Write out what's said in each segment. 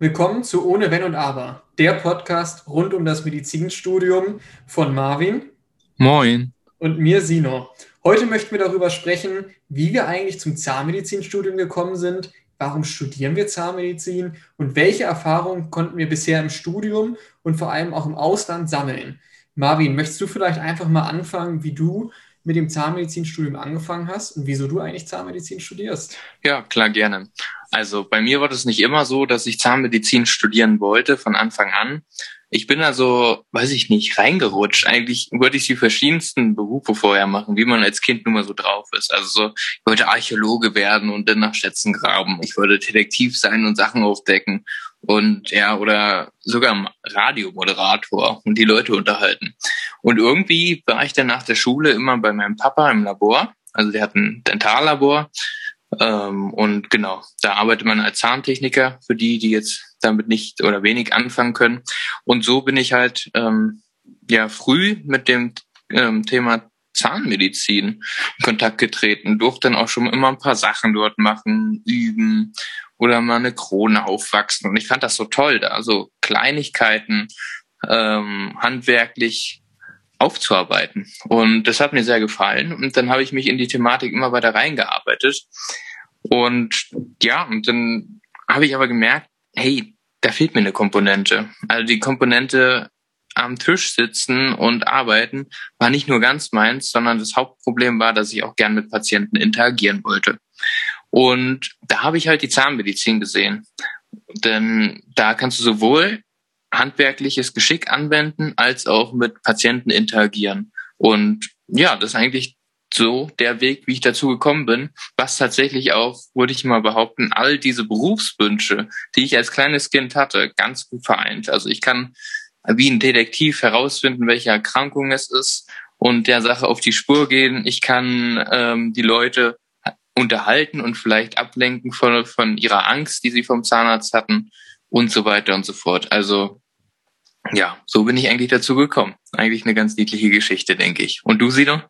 Willkommen zu Ohne Wenn und Aber, der Podcast rund um das Medizinstudium von Marvin. Moin. Und mir, Sino. Heute möchten wir darüber sprechen, wie wir eigentlich zum Zahnmedizinstudium gekommen sind, warum studieren wir Zahnmedizin und welche Erfahrungen konnten wir bisher im Studium und vor allem auch im Ausland sammeln. Marvin, möchtest du vielleicht einfach mal anfangen, wie du mit dem Zahnmedizinstudium angefangen hast und wieso du eigentlich Zahnmedizin studierst? Ja, klar, gerne. Also bei mir war das nicht immer so, dass ich Zahnmedizin studieren wollte von Anfang an. Ich bin also, weiß ich nicht, reingerutscht. Eigentlich wollte ich die verschiedensten Berufe vorher machen, wie man als Kind nun mal so drauf ist. Also so, ich wollte Archäologe werden und dann nach Schätzen graben. Ich wollte Detektiv sein und Sachen aufdecken und ja, oder sogar Radiomoderator und die Leute unterhalten. Und irgendwie war ich dann nach der Schule immer bei meinem Papa im Labor. Also der hat ein Dentallabor. Ähm, und genau, da arbeitet man als Zahntechniker für die, die jetzt damit nicht oder wenig anfangen können. Und so bin ich halt ähm, ja früh mit dem ähm, Thema Zahnmedizin in Kontakt getreten, durfte dann auch schon immer ein paar Sachen dort machen, üben oder mal eine Krone aufwachsen. Und ich fand das so toll, da so Kleinigkeiten ähm, handwerklich aufzuarbeiten. Und das hat mir sehr gefallen. Und dann habe ich mich in die Thematik immer weiter reingearbeitet. Und ja, und dann habe ich aber gemerkt, hey, da fehlt mir eine Komponente. Also die Komponente am Tisch sitzen und arbeiten war nicht nur ganz meins, sondern das Hauptproblem war, dass ich auch gern mit Patienten interagieren wollte. Und da habe ich halt die Zahnmedizin gesehen. Denn da kannst du sowohl handwerkliches Geschick anwenden als auch mit Patienten interagieren. Und ja, das ist eigentlich so der Weg, wie ich dazu gekommen bin, was tatsächlich auch, würde ich mal behaupten, all diese Berufswünsche, die ich als kleines Kind hatte, ganz gut vereint. Also ich kann wie ein Detektiv herausfinden, welche Erkrankung es ist und der Sache auf die Spur gehen. Ich kann ähm, die Leute unterhalten und vielleicht ablenken von, von ihrer Angst, die sie vom Zahnarzt hatten und so weiter und so fort. Also ja, so bin ich eigentlich dazu gekommen. Eigentlich eine ganz niedliche Geschichte, denke ich. Und du, Sino?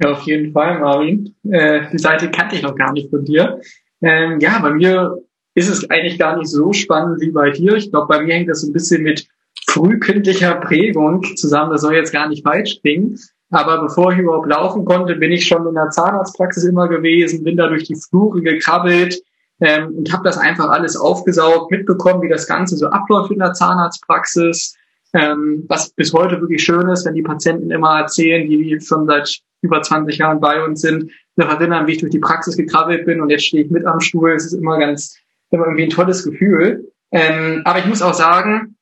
Ja, auf jeden Fall, Marvin. Äh, die Seite kannte ich noch gar nicht von dir. Ähm, ja, bei mir ist es eigentlich gar nicht so spannend wie bei dir. Ich glaube, bei mir hängt das so ein bisschen mit frühkindlicher Prägung zusammen. Das soll jetzt gar nicht falsch klingen. Aber bevor ich überhaupt laufen konnte, bin ich schon in der Zahnarztpraxis immer gewesen, bin da durch die Flure gekrabbelt ähm, und habe das einfach alles aufgesaugt, mitbekommen, wie das Ganze so abläuft in der Zahnarztpraxis. Ähm, was bis heute wirklich schön ist, wenn die Patienten immer erzählen, die schon seit über 20 Jahren bei uns sind, noch erinnern, wie ich durch die Praxis gekrabbelt bin und jetzt stehe ich mit am Stuhl. Es ist immer ganz, immer irgendwie ein tolles Gefühl. Ähm, aber ich muss auch sagen,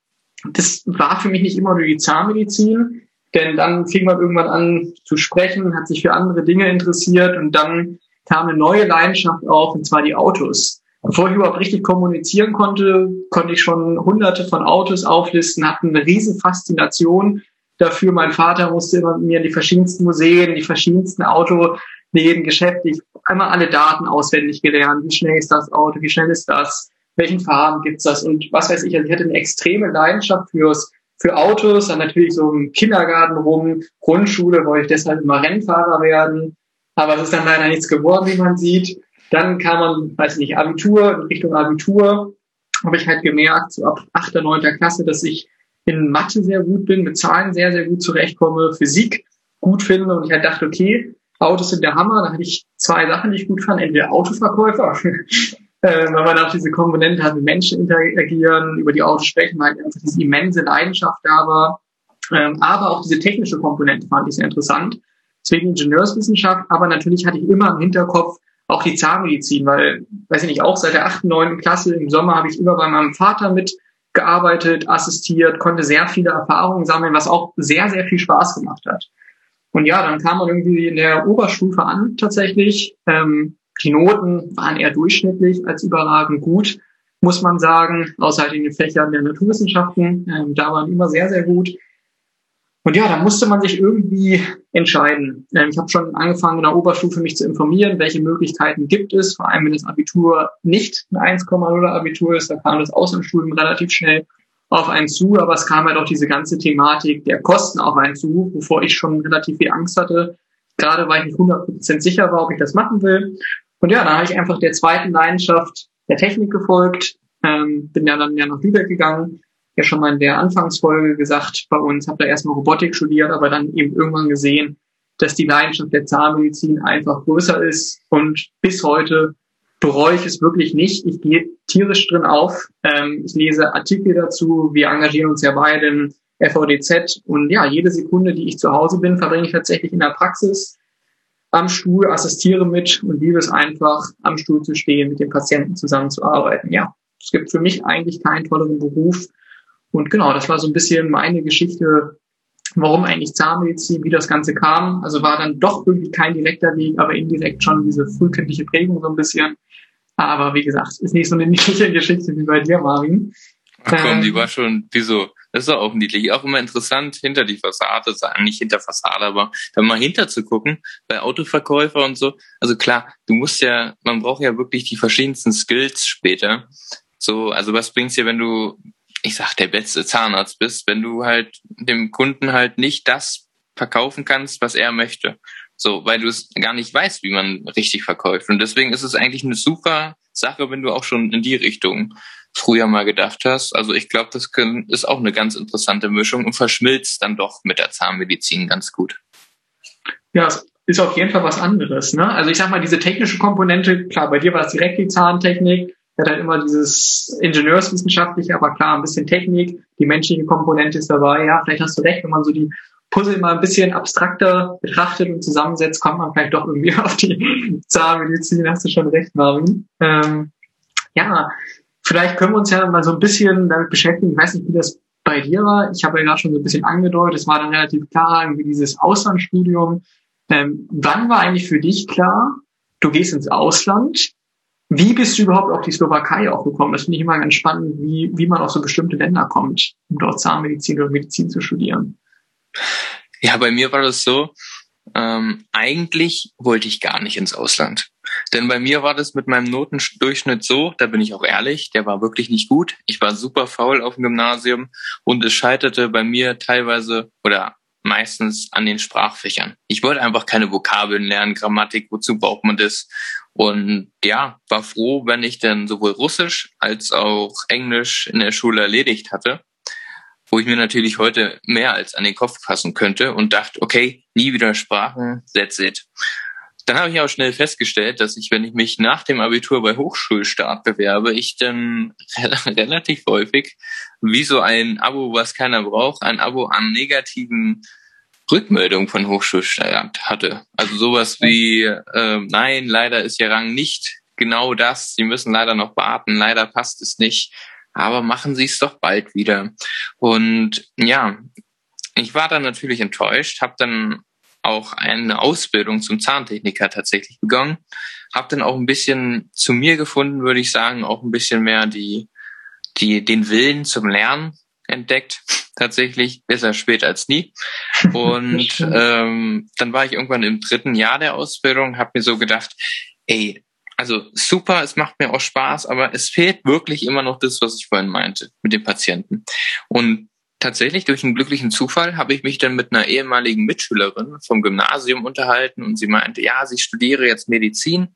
das war für mich nicht immer nur die Zahnmedizin. Denn dann fing man irgendwann an zu sprechen, hat sich für andere Dinge interessiert und dann kam eine neue Leidenschaft auf, und zwar die Autos. Bevor ich überhaupt richtig kommunizieren konnte, konnte ich schon hunderte von Autos auflisten, hatte eine riesen Faszination dafür. Mein Vater musste immer mit mir in die verschiedensten Museen, die verschiedensten Autoläden, Geschäfte, ich einmal alle Daten auswendig gelernt. Wie schnell ist das Auto? Wie schnell ist das? Welchen Farben gibt's das? Und was weiß ich, also ich hatte eine extreme Leidenschaft fürs für Autos, dann natürlich so im Kindergarten rum, Grundschule wollte ich deshalb immer Rennfahrer werden, aber es ist dann leider nichts geworden, wie man sieht. Dann kam man, weiß nicht, Abitur, in Richtung Abitur, habe ich halt gemerkt, so ab 8., 9. Klasse, dass ich in Mathe sehr gut bin, mit Zahlen sehr, sehr gut zurechtkomme, Physik gut finde und ich halt dachte, okay, Autos sind der Hammer. Da hatte ich zwei Sachen, die ich gut fand. Entweder Autoverkäufer äh, weil man auch diese Komponente hat, mit Menschen interagieren, über die Autos sprechen, weil einfach diese immense Leidenschaft da war. Ähm, aber auch diese technische Komponente fand ich sehr interessant. Deswegen Ingenieurswissenschaft, aber natürlich hatte ich immer im Hinterkopf auch die Zahnmedizin, weil, weiß ich nicht, auch seit der achten, neunten Klasse im Sommer habe ich immer bei meinem Vater mitgearbeitet, assistiert, konnte sehr viele Erfahrungen sammeln, was auch sehr, sehr viel Spaß gemacht hat. Und ja, dann kam man irgendwie in der Oberstufe an tatsächlich. Ähm, Noten waren eher durchschnittlich als überragend gut, muss man sagen, außer halt in den Fächern der Naturwissenschaften. Ähm, da waren immer sehr, sehr gut. Und ja, da musste man sich irgendwie entscheiden. Ähm, ich habe schon angefangen, in der Oberstufe mich zu informieren, welche Möglichkeiten gibt es, vor allem wenn das Abitur nicht ein 1,0 Abitur ist, da kam das Auslandsstudium relativ schnell auf einen zu, aber es kam halt auch diese ganze Thematik der Kosten auf einen zu, wovor ich schon relativ viel Angst hatte, gerade weil ich nicht 100% sicher war, ob ich das machen will. Und ja, dann habe ich einfach der zweiten Leidenschaft der Technik gefolgt, ähm, bin ja dann ja nach Lübeck gegangen, ja schon mal in der Anfangsfolge gesagt, bei uns habe da erstmal Robotik studiert, aber dann eben irgendwann gesehen, dass die Leidenschaft der Zahnmedizin einfach größer ist und bis heute bereue ich es wirklich nicht. Ich gehe tierisch drin auf. Ähm, ich lese Artikel dazu. Wir engagieren uns ja beide im FVDZ und ja, jede Sekunde, die ich zu Hause bin, verbringe ich tatsächlich in der Praxis am Stuhl, assistiere mit und liebe es einfach, am Stuhl zu stehen, mit dem Patienten zusammenzuarbeiten. Ja, es gibt für mich eigentlich keinen tolleren Beruf. Und genau, das war so ein bisschen meine Geschichte, warum eigentlich Zahnmedizin, wie das Ganze kam. Also war dann doch irgendwie kein direkter Weg, aber indirekt schon diese frühkindliche Prägung so ein bisschen. Aber wie gesagt, ist nicht so eine niedliche Geschichte wie bei dir, Marvin. Ach komm, ähm, die war schon, wieso? Das ist auch niedlich. Auch immer interessant, hinter die Fassade, nicht hinter Fassade, aber da mal hinter zu gucken, bei Autoverkäufer und so. Also klar, du musst ja, man braucht ja wirklich die verschiedensten Skills später. So, also was bringt's dir, wenn du, ich sag, der beste Zahnarzt bist, wenn du halt dem Kunden halt nicht das verkaufen kannst, was er möchte. So, weil du es gar nicht weißt, wie man richtig verkauft. Und deswegen ist es eigentlich eine super Sache, wenn du auch schon in die Richtung früher mal gedacht hast. Also ich glaube, das können, ist auch eine ganz interessante Mischung und verschmilzt dann doch mit der Zahnmedizin ganz gut. Ja, es ist auf jeden Fall was anderes. Ne? Also ich sag mal, diese technische Komponente, klar, bei dir war es direkt die Zahntechnik, hat halt immer dieses Ingenieurswissenschaftliche, aber klar, ein bisschen Technik, die menschliche Komponente ist dabei. Ja, vielleicht hast du recht, wenn man so die Puzzle mal ein bisschen abstrakter betrachtet und zusammensetzt, kommt man vielleicht doch irgendwie auf die Zahnmedizin, hast du schon recht, Marvin. Ähm, ja, Vielleicht können wir uns ja mal so ein bisschen damit beschäftigen. Ich weiß nicht, wie das bei dir war. Ich habe ja gerade schon so ein bisschen angedeutet, es war dann relativ klar, irgendwie dieses Auslandsstudium. Ähm, wann war eigentlich für dich klar, du gehst ins Ausland? Wie bist du überhaupt auf die Slowakei auch gekommen? Das finde ich immer ganz spannend, wie, wie man auf so bestimmte Länder kommt, um dort Zahnmedizin oder Medizin zu studieren. Ja, bei mir war das so, ähm, eigentlich wollte ich gar nicht ins Ausland. Denn bei mir war das mit meinem Notendurchschnitt so, da bin ich auch ehrlich, der war wirklich nicht gut. Ich war super faul auf dem Gymnasium und es scheiterte bei mir teilweise oder meistens an den Sprachfächern. Ich wollte einfach keine Vokabeln lernen, Grammatik, wozu braucht man das? Und ja, war froh, wenn ich dann sowohl Russisch als auch Englisch in der Schule erledigt hatte wo ich mir natürlich heute mehr als an den Kopf fassen könnte und dachte, okay, nie wieder Sprachen, that's it. Dann habe ich auch schnell festgestellt, dass ich, wenn ich mich nach dem Abitur bei Hochschulstart bewerbe, ich dann relativ häufig wie so ein Abo, was keiner braucht, ein Abo an negativen Rückmeldungen von Hochschulstart hatte. Also sowas wie, äh, nein, leider ist Ihr Rang nicht genau das, Sie müssen leider noch warten, leider passt es nicht aber machen Sie es doch bald wieder. Und ja, ich war dann natürlich enttäuscht, habe dann auch eine Ausbildung zum Zahntechniker tatsächlich begonnen, habe dann auch ein bisschen zu mir gefunden, würde ich sagen, auch ein bisschen mehr die, die den Willen zum Lernen entdeckt. Tatsächlich besser spät als nie. Und ähm, dann war ich irgendwann im dritten Jahr der Ausbildung, habe mir so gedacht, ey, also super, es macht mir auch Spaß, aber es fehlt wirklich immer noch das, was ich vorhin meinte mit dem Patienten. Und tatsächlich durch einen glücklichen Zufall habe ich mich dann mit einer ehemaligen Mitschülerin vom Gymnasium unterhalten und sie meinte, ja, sie studiere jetzt Medizin.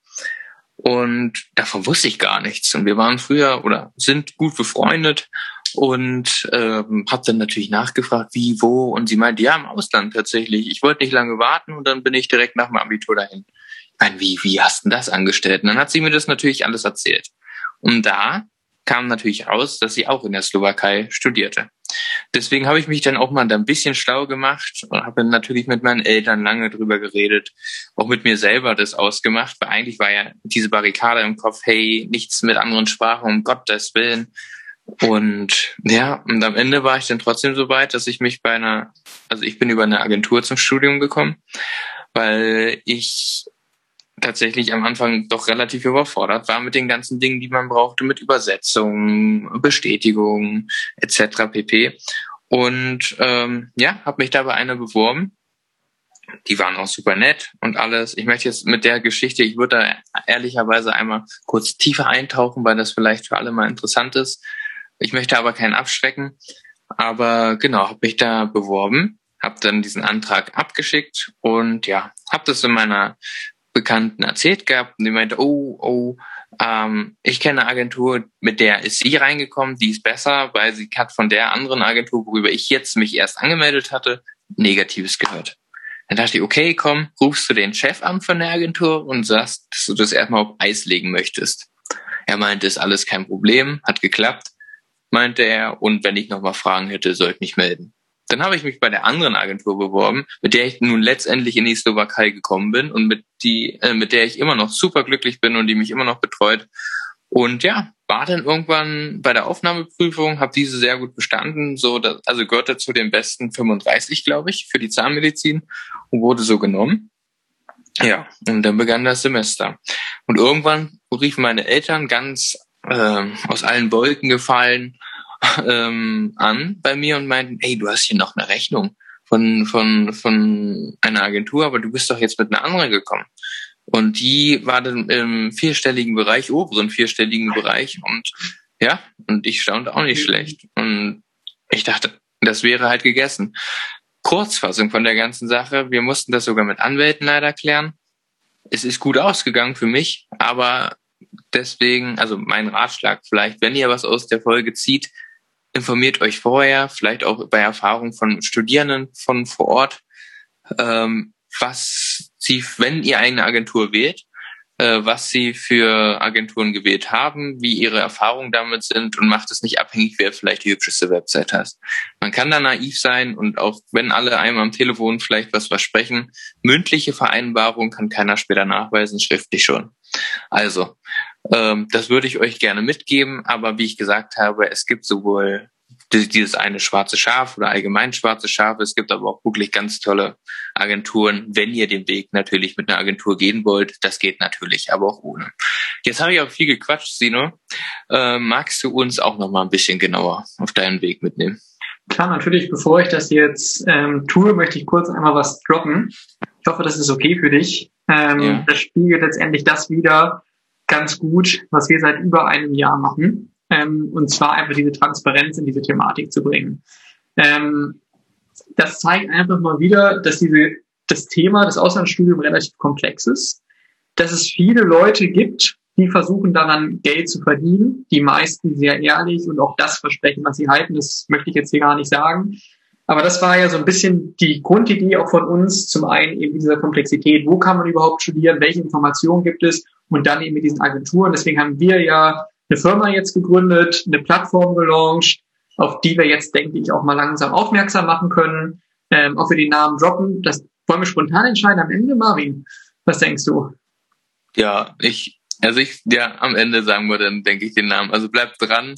Und davon wusste ich gar nichts. Und wir waren früher oder sind gut befreundet und ähm, habe dann natürlich nachgefragt, wie, wo. Und sie meinte, ja, im Ausland tatsächlich. Ich wollte nicht lange warten und dann bin ich direkt nach dem Abitur dahin meine, wie, wie hast du das angestellt? Und dann hat sie mir das natürlich alles erzählt. Und da kam natürlich raus, dass sie auch in der Slowakei studierte. Deswegen habe ich mich dann auch mal da ein bisschen schlau gemacht und habe natürlich mit meinen Eltern lange drüber geredet, auch mit mir selber das ausgemacht, weil eigentlich war ja diese Barrikade im Kopf, hey, nichts mit anderen Sprachen, um Gottes Willen. Und ja, und am Ende war ich dann trotzdem so weit, dass ich mich bei einer, also ich bin über eine Agentur zum Studium gekommen, weil ich tatsächlich am Anfang doch relativ überfordert war mit den ganzen Dingen, die man brauchte, mit Übersetzung, Bestätigung etc. pp. Und ähm, ja, habe mich da bei einer beworben. Die waren auch super nett und alles. Ich möchte jetzt mit der Geschichte, ich würde da ehrlicherweise einmal kurz tiefer eintauchen, weil das vielleicht für alle mal interessant ist. Ich möchte aber keinen abschrecken. Aber genau, habe mich da beworben, habe dann diesen Antrag abgeschickt und ja, habe das in meiner Bekannten erzählt gehabt und die meinte, oh, oh, Ähm, ich kenne eine Agentur, mit der ist sie reingekommen, die ist besser, weil sie hat von der anderen Agentur, worüber ich jetzt mich erst angemeldet hatte, Negatives gehört. Dann dachte ich, okay, komm, rufst du den Chef an von der Agentur und sagst, dass du das erstmal auf Eis legen möchtest. Er meinte, ist alles kein Problem, hat geklappt, meinte er, und wenn ich nochmal Fragen hätte, soll ich mich melden. Dann habe ich mich bei der anderen Agentur beworben, mit der ich nun letztendlich in die Slowakei gekommen bin und mit die, äh, mit der ich immer noch super glücklich bin und die mich immer noch betreut. Und ja, war dann irgendwann bei der Aufnahmeprüfung, habe diese sehr gut bestanden, so dass, also gehörte zu den besten 35, glaube ich, für die Zahnmedizin und wurde so genommen. Ja, und dann begann das Semester. Und irgendwann riefen meine Eltern ganz äh, aus allen Wolken gefallen ähm, an bei mir und meinten, ey, du hast hier noch eine Rechnung von, von, von einer Agentur, aber du bist doch jetzt mit einer anderen gekommen. Und die war dann im vierstelligen Bereich, oberen vierstelligen Bereich und ja, und ich staunte auch nicht schlecht. Und ich dachte, das wäre halt gegessen. Kurzfassung von der ganzen Sache, wir mussten das sogar mit Anwälten leider klären. Es ist gut ausgegangen für mich, aber deswegen, also mein Ratschlag vielleicht, wenn ihr was aus der Folge zieht, informiert euch vorher, vielleicht auch bei Erfahrung von Studierenden von vor Ort, ähm, was sie, wenn ihr eine Agentur wählt, äh, was sie für Agenturen gewählt haben, wie ihre Erfahrungen damit sind und macht es nicht abhängig, wer vielleicht die hübscheste Website hat. Man kann da naiv sein und auch wenn alle einmal am Telefon vielleicht was versprechen, mündliche Vereinbarung kann keiner später nachweisen, schriftlich schon. Also, ähm, das würde ich euch gerne mitgeben, aber wie ich gesagt habe, es gibt sowohl dieses eine schwarze Schaf oder allgemein schwarze Schafe. Es gibt aber auch wirklich ganz tolle Agenturen, wenn ihr den Weg natürlich mit einer Agentur gehen wollt. Das geht natürlich, aber auch ohne. Jetzt habe ich auch viel gequatscht, Sino. Äh, magst du uns auch noch mal ein bisschen genauer auf deinen Weg mitnehmen? Klar, natürlich. Bevor ich das jetzt ähm, tue, möchte ich kurz einmal was droppen. Ich hoffe, das ist okay für dich. Ähm, ja. Das spiegelt letztendlich das wieder ganz gut, was wir seit über einem Jahr machen ähm, und zwar einfach diese Transparenz in diese Thematik zu bringen. Ähm, das zeigt einfach mal wieder, dass diese, das Thema des Auslandsstudiums relativ komplex ist, dass es viele Leute gibt, die versuchen daran Geld zu verdienen, die meisten sehr ehrlich und auch das versprechen, was sie halten, das möchte ich jetzt hier gar nicht sagen. Aber das war ja so ein bisschen die Grundidee auch von uns. Zum einen eben dieser Komplexität, wo kann man überhaupt studieren, welche Informationen gibt es und dann eben mit diesen Agenturen. Deswegen haben wir ja eine Firma jetzt gegründet, eine Plattform gelauncht, auf die wir jetzt, denke ich, auch mal langsam aufmerksam machen können. Ähm, auch für die Namen droppen. Das wollen wir spontan entscheiden am Ende, Marvin. Was denkst du? Ja, ich, also ich, ja, am Ende sagen wir dann, denke ich, den Namen. Also bleibt dran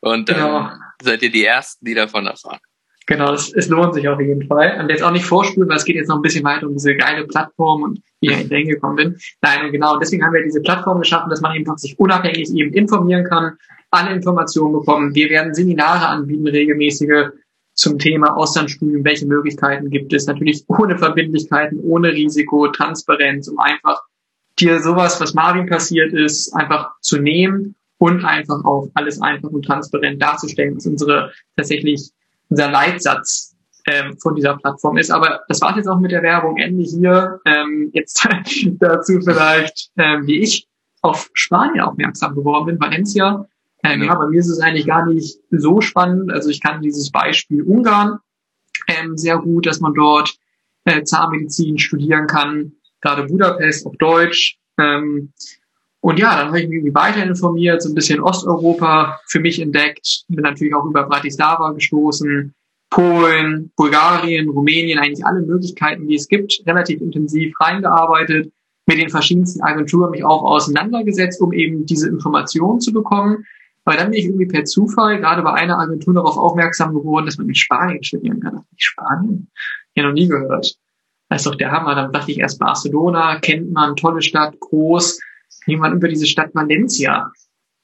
und dann genau. seid ihr die Ersten, die davon erfahren. Genau, es, es lohnt sich auf jeden Fall. Und jetzt auch nicht vorspulen, weil es geht jetzt noch ein bisschen weiter um diese geile Plattform und wie ich da hingekommen bin. Nein, genau, und deswegen haben wir diese Plattform geschaffen, dass man eben sich unabhängig eben informieren kann, alle Informationen bekommen. Wir werden Seminare anbieten, regelmäßige zum Thema Auslandsstudium, welche Möglichkeiten gibt es, natürlich ohne Verbindlichkeiten, ohne Risiko, Transparenz, um einfach dir sowas, was Marvin passiert ist, einfach zu nehmen und einfach auch alles einfach und transparent darzustellen, was unsere tatsächlich unser Leitsatz ähm, von dieser Plattform ist. Aber das war's jetzt auch mit der Werbung. Ende hier. Ähm, jetzt dazu vielleicht, ähm, wie ich auf Spanien aufmerksam geworden bin, Valencia. Ähm, ja, bei mir ist es eigentlich gar nicht so spannend. Also ich kann dieses Beispiel Ungarn ähm, sehr gut, dass man dort äh, Zahnmedizin studieren kann, gerade Budapest auf Deutsch. Ähm, und ja, dann habe ich mich irgendwie weiter informiert, so ein bisschen Osteuropa für mich entdeckt, bin natürlich auch über Bratislava gestoßen, Polen, Bulgarien, Rumänien, eigentlich alle Möglichkeiten, die es gibt, relativ intensiv reingearbeitet, mit den verschiedensten Agenturen mich auch auseinandergesetzt, um eben diese Informationen zu bekommen. Aber dann bin ich irgendwie per Zufall gerade bei einer Agentur darauf aufmerksam geworden, dass man in Spanien studieren kann. Spanien? Ja, noch nie gehört. Das ist doch der Hammer. Dann dachte ich erst Barcelona, kennt man, tolle Stadt, groß jemand über diese Stadt Valencia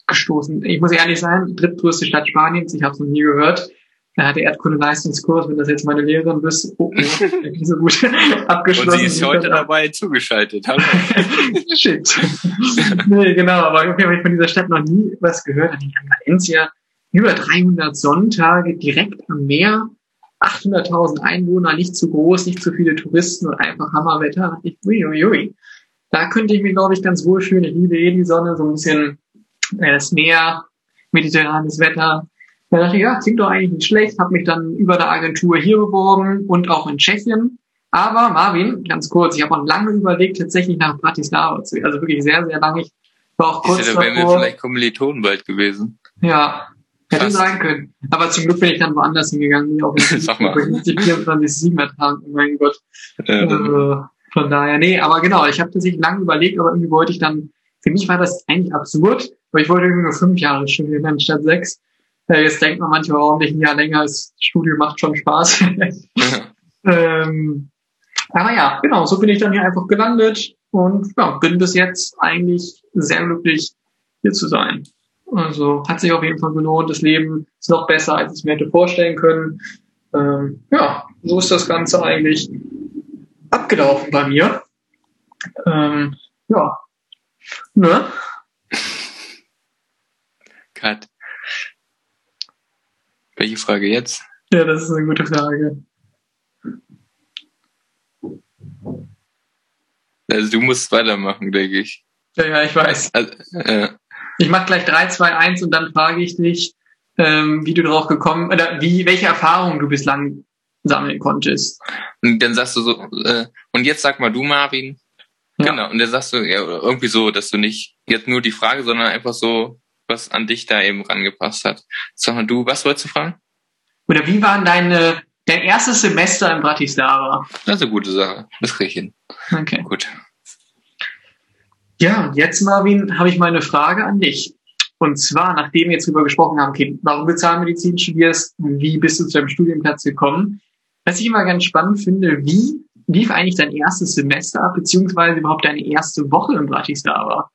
gestoßen. Ich muss ehrlich sein, drittgrößte Stadt Spaniens, ich habe es noch nie gehört. Da hat der Erdkunde-Leistungskurs, wenn das jetzt meine Lehrerin bist, oh, oh, so gut abgeschlossen. Und sie ist heute dabei zugeschaltet. Hallo. Shit. nee, genau, aber okay, habe ich von dieser Stadt noch nie was gehört. Ich Valencia, über 300 Sonntage direkt am Meer, 800.000 Einwohner, nicht zu groß, nicht zu viele Touristen und einfach Hammerwetter. Ich, ui, ui, ui. Da könnte ich mich, glaube ich, ganz wohl fühlen. Ich liebe eh die Sonne, so ein bisschen äh, das Meer, mediterranes Wetter. Da dachte ich, ja, klingt doch eigentlich nicht schlecht, habe mich dann über der Agentur hier beworben und auch in Tschechien. Aber Marvin, ganz kurz, ich habe auch lange überlegt, tatsächlich nach Bratislava zu gehen. Also wirklich sehr, sehr lange. Ich war auch kurz da wären wir vielleicht Kommilitonen bald gewesen. Ja, hätte Krass. sein können. Aber zum Glück bin ich dann woanders hingegangen. Ich auch Sag mal. 24, 7 ertragen. Oh mein Gott. Äh, Äh, von daher, nee, aber genau, ich habe tatsächlich lange überlegt, aber irgendwie wollte ich dann, für mich war das eigentlich absurd, aber ich wollte irgendwie nur fünf Jahre studieren anstatt sechs. Äh, jetzt denkt man manchmal, warum nicht ein Jahr länger, das Studium macht schon Spaß. ähm, aber ja, genau, so bin ich dann hier einfach gelandet und ja, bin bis jetzt eigentlich sehr glücklich, hier zu sein. Also hat sich auf jeden Fall gelohnt, das Leben ist noch besser, als ich es mir hätte vorstellen können. Ähm, ja, so ist das Ganze eigentlich abgelaufen bei mir. Ähm, ja. Ne? Cut. Welche Frage jetzt? Ja, das ist eine gute Frage. Also du musst weitermachen, denke ich. Ja, ja, ich weiß. Also, äh, Ich mache gleich 3, 2, 1 und dann frage ich dich, ähm, wie du drauf gekommen, oder wie, welche Erfahrungen du bislang sammeln konntest. und dann sagst du so, äh, und jetzt sag mal du, Marvin. Ja. Genau, und dann sagst du ja, irgendwie so, dass du nicht jetzt nur die Frage, sondern einfach so, was an dich da eben rangepasst hat. Sag mal du, was wolltest du fragen? Oder wie waren deine, dein erstes Semester in Bratislava? Das ist eine gute Sache. Das krieg ich hin. Okay. Gut. Ja, und jetzt, Marvin, habe ich mal eine Frage an dich. Und zwar, nachdem wir jetzt drüber gesprochen haben, okay, warum du Zahnmedizin studierst, wie bist du zu deinem Studienplatz gekommen? Was ich immer ganz spannend finde, wie lief eigentlich dein erstes Semester beziehungsweise überhaupt deine erste Woche in Bratislava?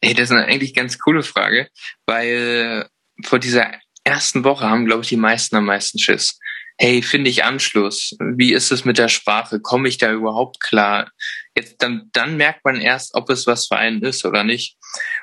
Ey, das ist eine eigentlich ganz coole Frage, weil vor dieser ersten Woche haben, glaube ich, die meisten am meisten Schiss. Hey, finde ich Anschluss? Wie ist es mit der Sprache? Komme ich da überhaupt klar? Jetzt dann, dann merkt man erst, ob es was für einen ist oder nicht.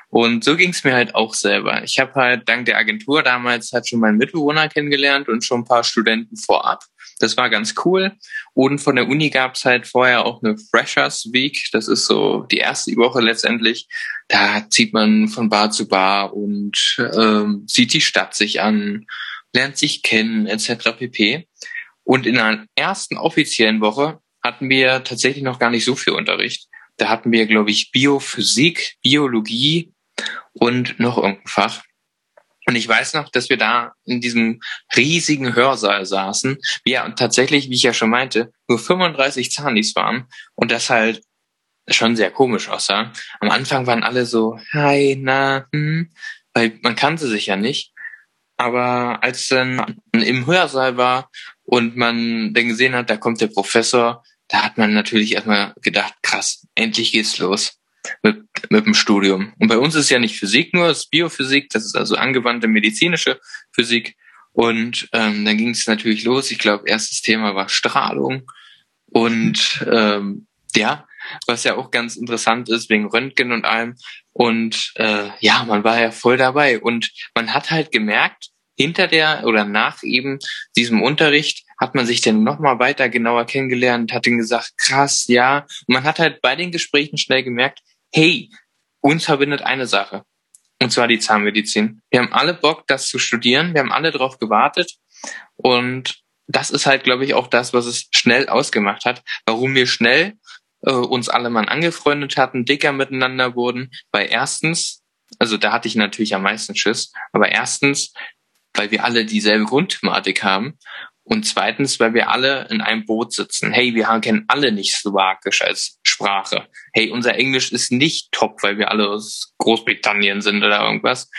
Und so ging es mir halt auch selber. Ich habe halt dank der Agentur damals halt schon meinen Mitbewohner kennengelernt und schon ein paar Studenten vorab. Das war ganz cool. Und von der Uni gab es halt vorher auch eine Freshers Week. Das ist so die erste Woche letztendlich. Da zieht man von Bar zu Bar und ähm, sieht die Stadt sich an, lernt sich kennen, etc. pp. Und in der ersten offiziellen Woche hatten wir tatsächlich noch gar nicht so viel Unterricht. Da hatten wir, glaube ich, Biophysik, Biologie und noch irgendein Fach. Und ich weiß noch, dass wir da in diesem riesigen Hörsaal saßen. Wir tatsächlich, wie ich ja schon meinte, nur 35 Zahnis waren und das halt schon sehr komisch aussah. Am Anfang waren alle so, hi, na, hm, weil man kannte sich ja nicht. Aber als dann im Hörsaal war und man dann gesehen hat, da kommt der Professor, da hat man natürlich erstmal gedacht, krass, endlich geht's los mit, mit dem Studium. Und bei uns ist ja nicht Physik nur, es ist Biophysik, das ist also angewandte medizinische Physik. Und ähm, dann ging es natürlich los. Ich glaube, erstes Thema war Strahlung. Und ähm, ja, was ja auch ganz interessant ist, wegen Röntgen und allem. Und äh, ja, man war ja voll dabei. Und man hat halt gemerkt, hinter der oder nach eben diesem Unterricht hat man sich dann nochmal weiter genauer kennengelernt, hat dann gesagt, krass, ja. Und man hat halt bei den Gesprächen schnell gemerkt, hey, uns verbindet eine Sache. Und zwar die Zahnmedizin. Wir haben alle Bock, das zu studieren. Wir haben alle darauf gewartet. Und das ist halt, glaube ich, auch das, was es schnell ausgemacht hat, warum wir schnell äh, uns alle mal angefreundet hatten, dicker miteinander wurden. Weil erstens, also da hatte ich natürlich am meisten Schiss, aber erstens, weil wir alle dieselbe Grundthematik haben und zweitens, weil wir alle in einem Boot sitzen. Hey, wir kennen alle nicht Slowakisch als Sprache. Hey, unser Englisch ist nicht top, weil wir alle aus Großbritannien sind oder irgendwas.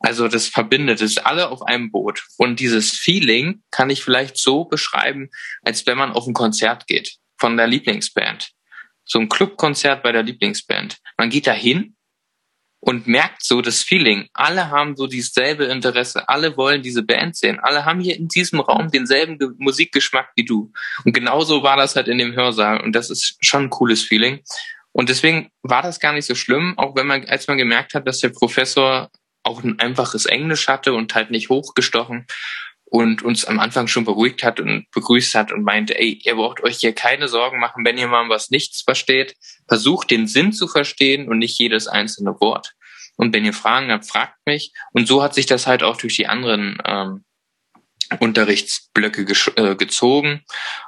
Also das verbindet es alle auf einem Boot. Und dieses Feeling kann ich vielleicht so beschreiben, als wenn man auf ein Konzert geht von der Lieblingsband. So ein Clubkonzert bei der Lieblingsband. Man geht da hin und merkt so das Feeling. Alle haben so dieselbe Interesse. Alle wollen diese Band sehen. Alle haben hier in diesem Raum denselben Ge Musikgeschmack wie du. Und genauso war das halt in dem Hörsaal. Und das ist schon ein cooles Feeling. Und deswegen war das gar nicht so schlimm, auch wenn man, als man gemerkt hat, dass der Professor auch ein einfaches Englisch hatte und halt nicht hochgestochen. Und uns am Anfang schon beruhigt hat und begrüßt hat und meinte, ey, ihr braucht euch hier keine Sorgen machen, wenn ihr mal was nichts versteht. Versucht den Sinn zu verstehen und nicht jedes einzelne Wort. Und wenn ihr Fragen habt, fragt mich. Und so hat sich das halt auch durch die anderen ähm, Unterrichtsblöcke äh, gezogen.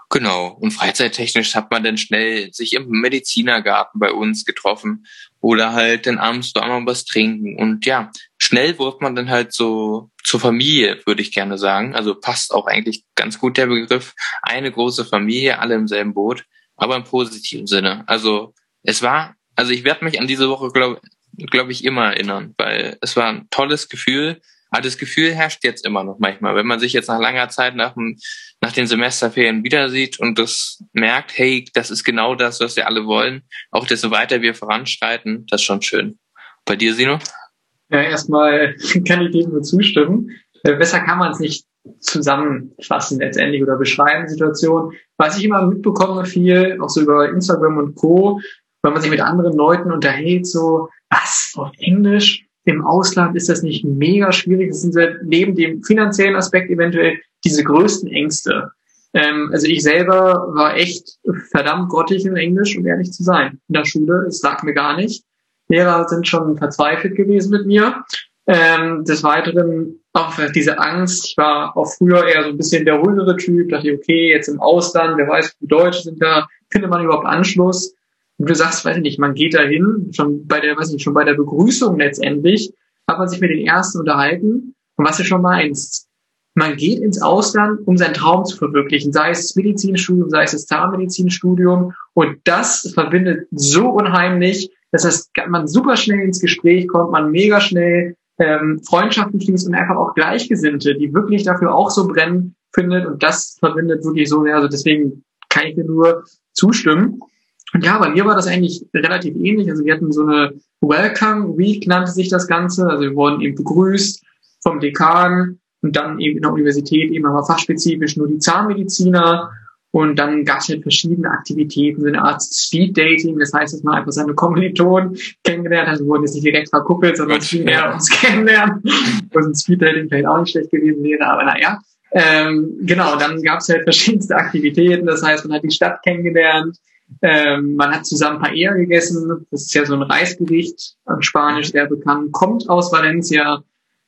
Genau. Und freizeittechnisch hat man dann schnell sich im Medizinergarten bei uns getroffen oder halt dann abends da mal was trinken. Und ja, schnell wurde man dann halt so zur Familie, würde ich gerne sagen. Also passt auch eigentlich ganz gut der Begriff. Eine große Familie, alle im selben Boot, aber im positiven Sinne. Also es war, also ich werde mich an diese Woche, glaube glaub ich, immer erinnern, weil es war ein tolles Gefühl aber das Gefühl herrscht jetzt immer noch manchmal, wenn man sich jetzt nach langer Zeit nach, dem, nach den Semesterferien wieder sieht und das merkt, hey, das ist genau das, was wir alle wollen. Auch desto weiter wir voranschreiten, das ist schon schön. Bei dir, Sino? Ja, erstmal kann ich dem nur zustimmen. Äh, besser kann man es nicht zusammenfassen letztendlich oder beschreiben, Situation. Was ich immer mitbekomme viel, auch so über Instagram und Co., wenn man sich mit anderen Leuten unterhält, so, was, auf Englisch? im Ausland ist das nicht mega schwierig. Das sind neben dem finanziellen Aspekt eventuell diese größten Ängste. Ähm, also ich selber war echt verdammt grottig in Englisch, um ehrlich zu sein. In der Schule, es lag mir gar nicht. Lehrer sind schon verzweifelt gewesen mit mir. Ähm, des Weiteren auch diese Angst. Ich war auch früher eher so ein bisschen der ruhigere Typ. Dachte, okay, jetzt im Ausland, wer weiß, wie Deutsche sind da, findet man überhaupt Anschluss? Und du sagst, weiß ich nicht, man geht dahin, schon bei der, weiß ich nicht, schon bei der Begrüßung letztendlich, hat man sich mit den Ersten unterhalten. Und was du schon meinst, man geht ins Ausland, um seinen Traum zu verwirklichen, sei es das Medizinstudium, sei es das Zahnmedizinstudium. Und das verbindet so unheimlich, das, man super schnell ins Gespräch kommt, man mega schnell ähm, Freundschaften schließt und einfach auch Gleichgesinnte, die wirklich dafür auch so brennen, findet. Und das verbindet wirklich so sehr. Also deswegen kann ich dir nur zustimmen. Und ja, bei mir war das eigentlich relativ ähnlich. Also wir hatten so eine Welcome Week, nannte sich das Ganze. Also wir wurden eben begrüßt vom Dekan und dann eben in der Universität eben aber fachspezifisch nur die Zahnmediziner. Und dann gab es halt verschiedene Aktivitäten, so eine Art Speed Dating. Das heißt, dass man einfach seine Kommilitonen kennengelernt hat. Wurden jetzt nicht direkt verkuppelt, sondern viel mehr uns kennenlernen. Und ein Speed Dating vielleicht auch nicht schlecht gewesen wäre, aber naja. Ähm, genau, dann gab es halt verschiedenste Aktivitäten. Das heißt, man hat die Stadt kennengelernt, ähm, man hat zusammen Paella gegessen. Das ist ja so ein Reisgericht an Spanisch, sehr bekannt. Kommt aus Valencia.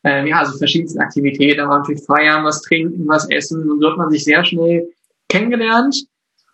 Ähm, ja, also verschiedenste Aktivitäten. Da war natürlich feiern, was trinken, was essen. Und so hat man sich sehr schnell kennengelernt.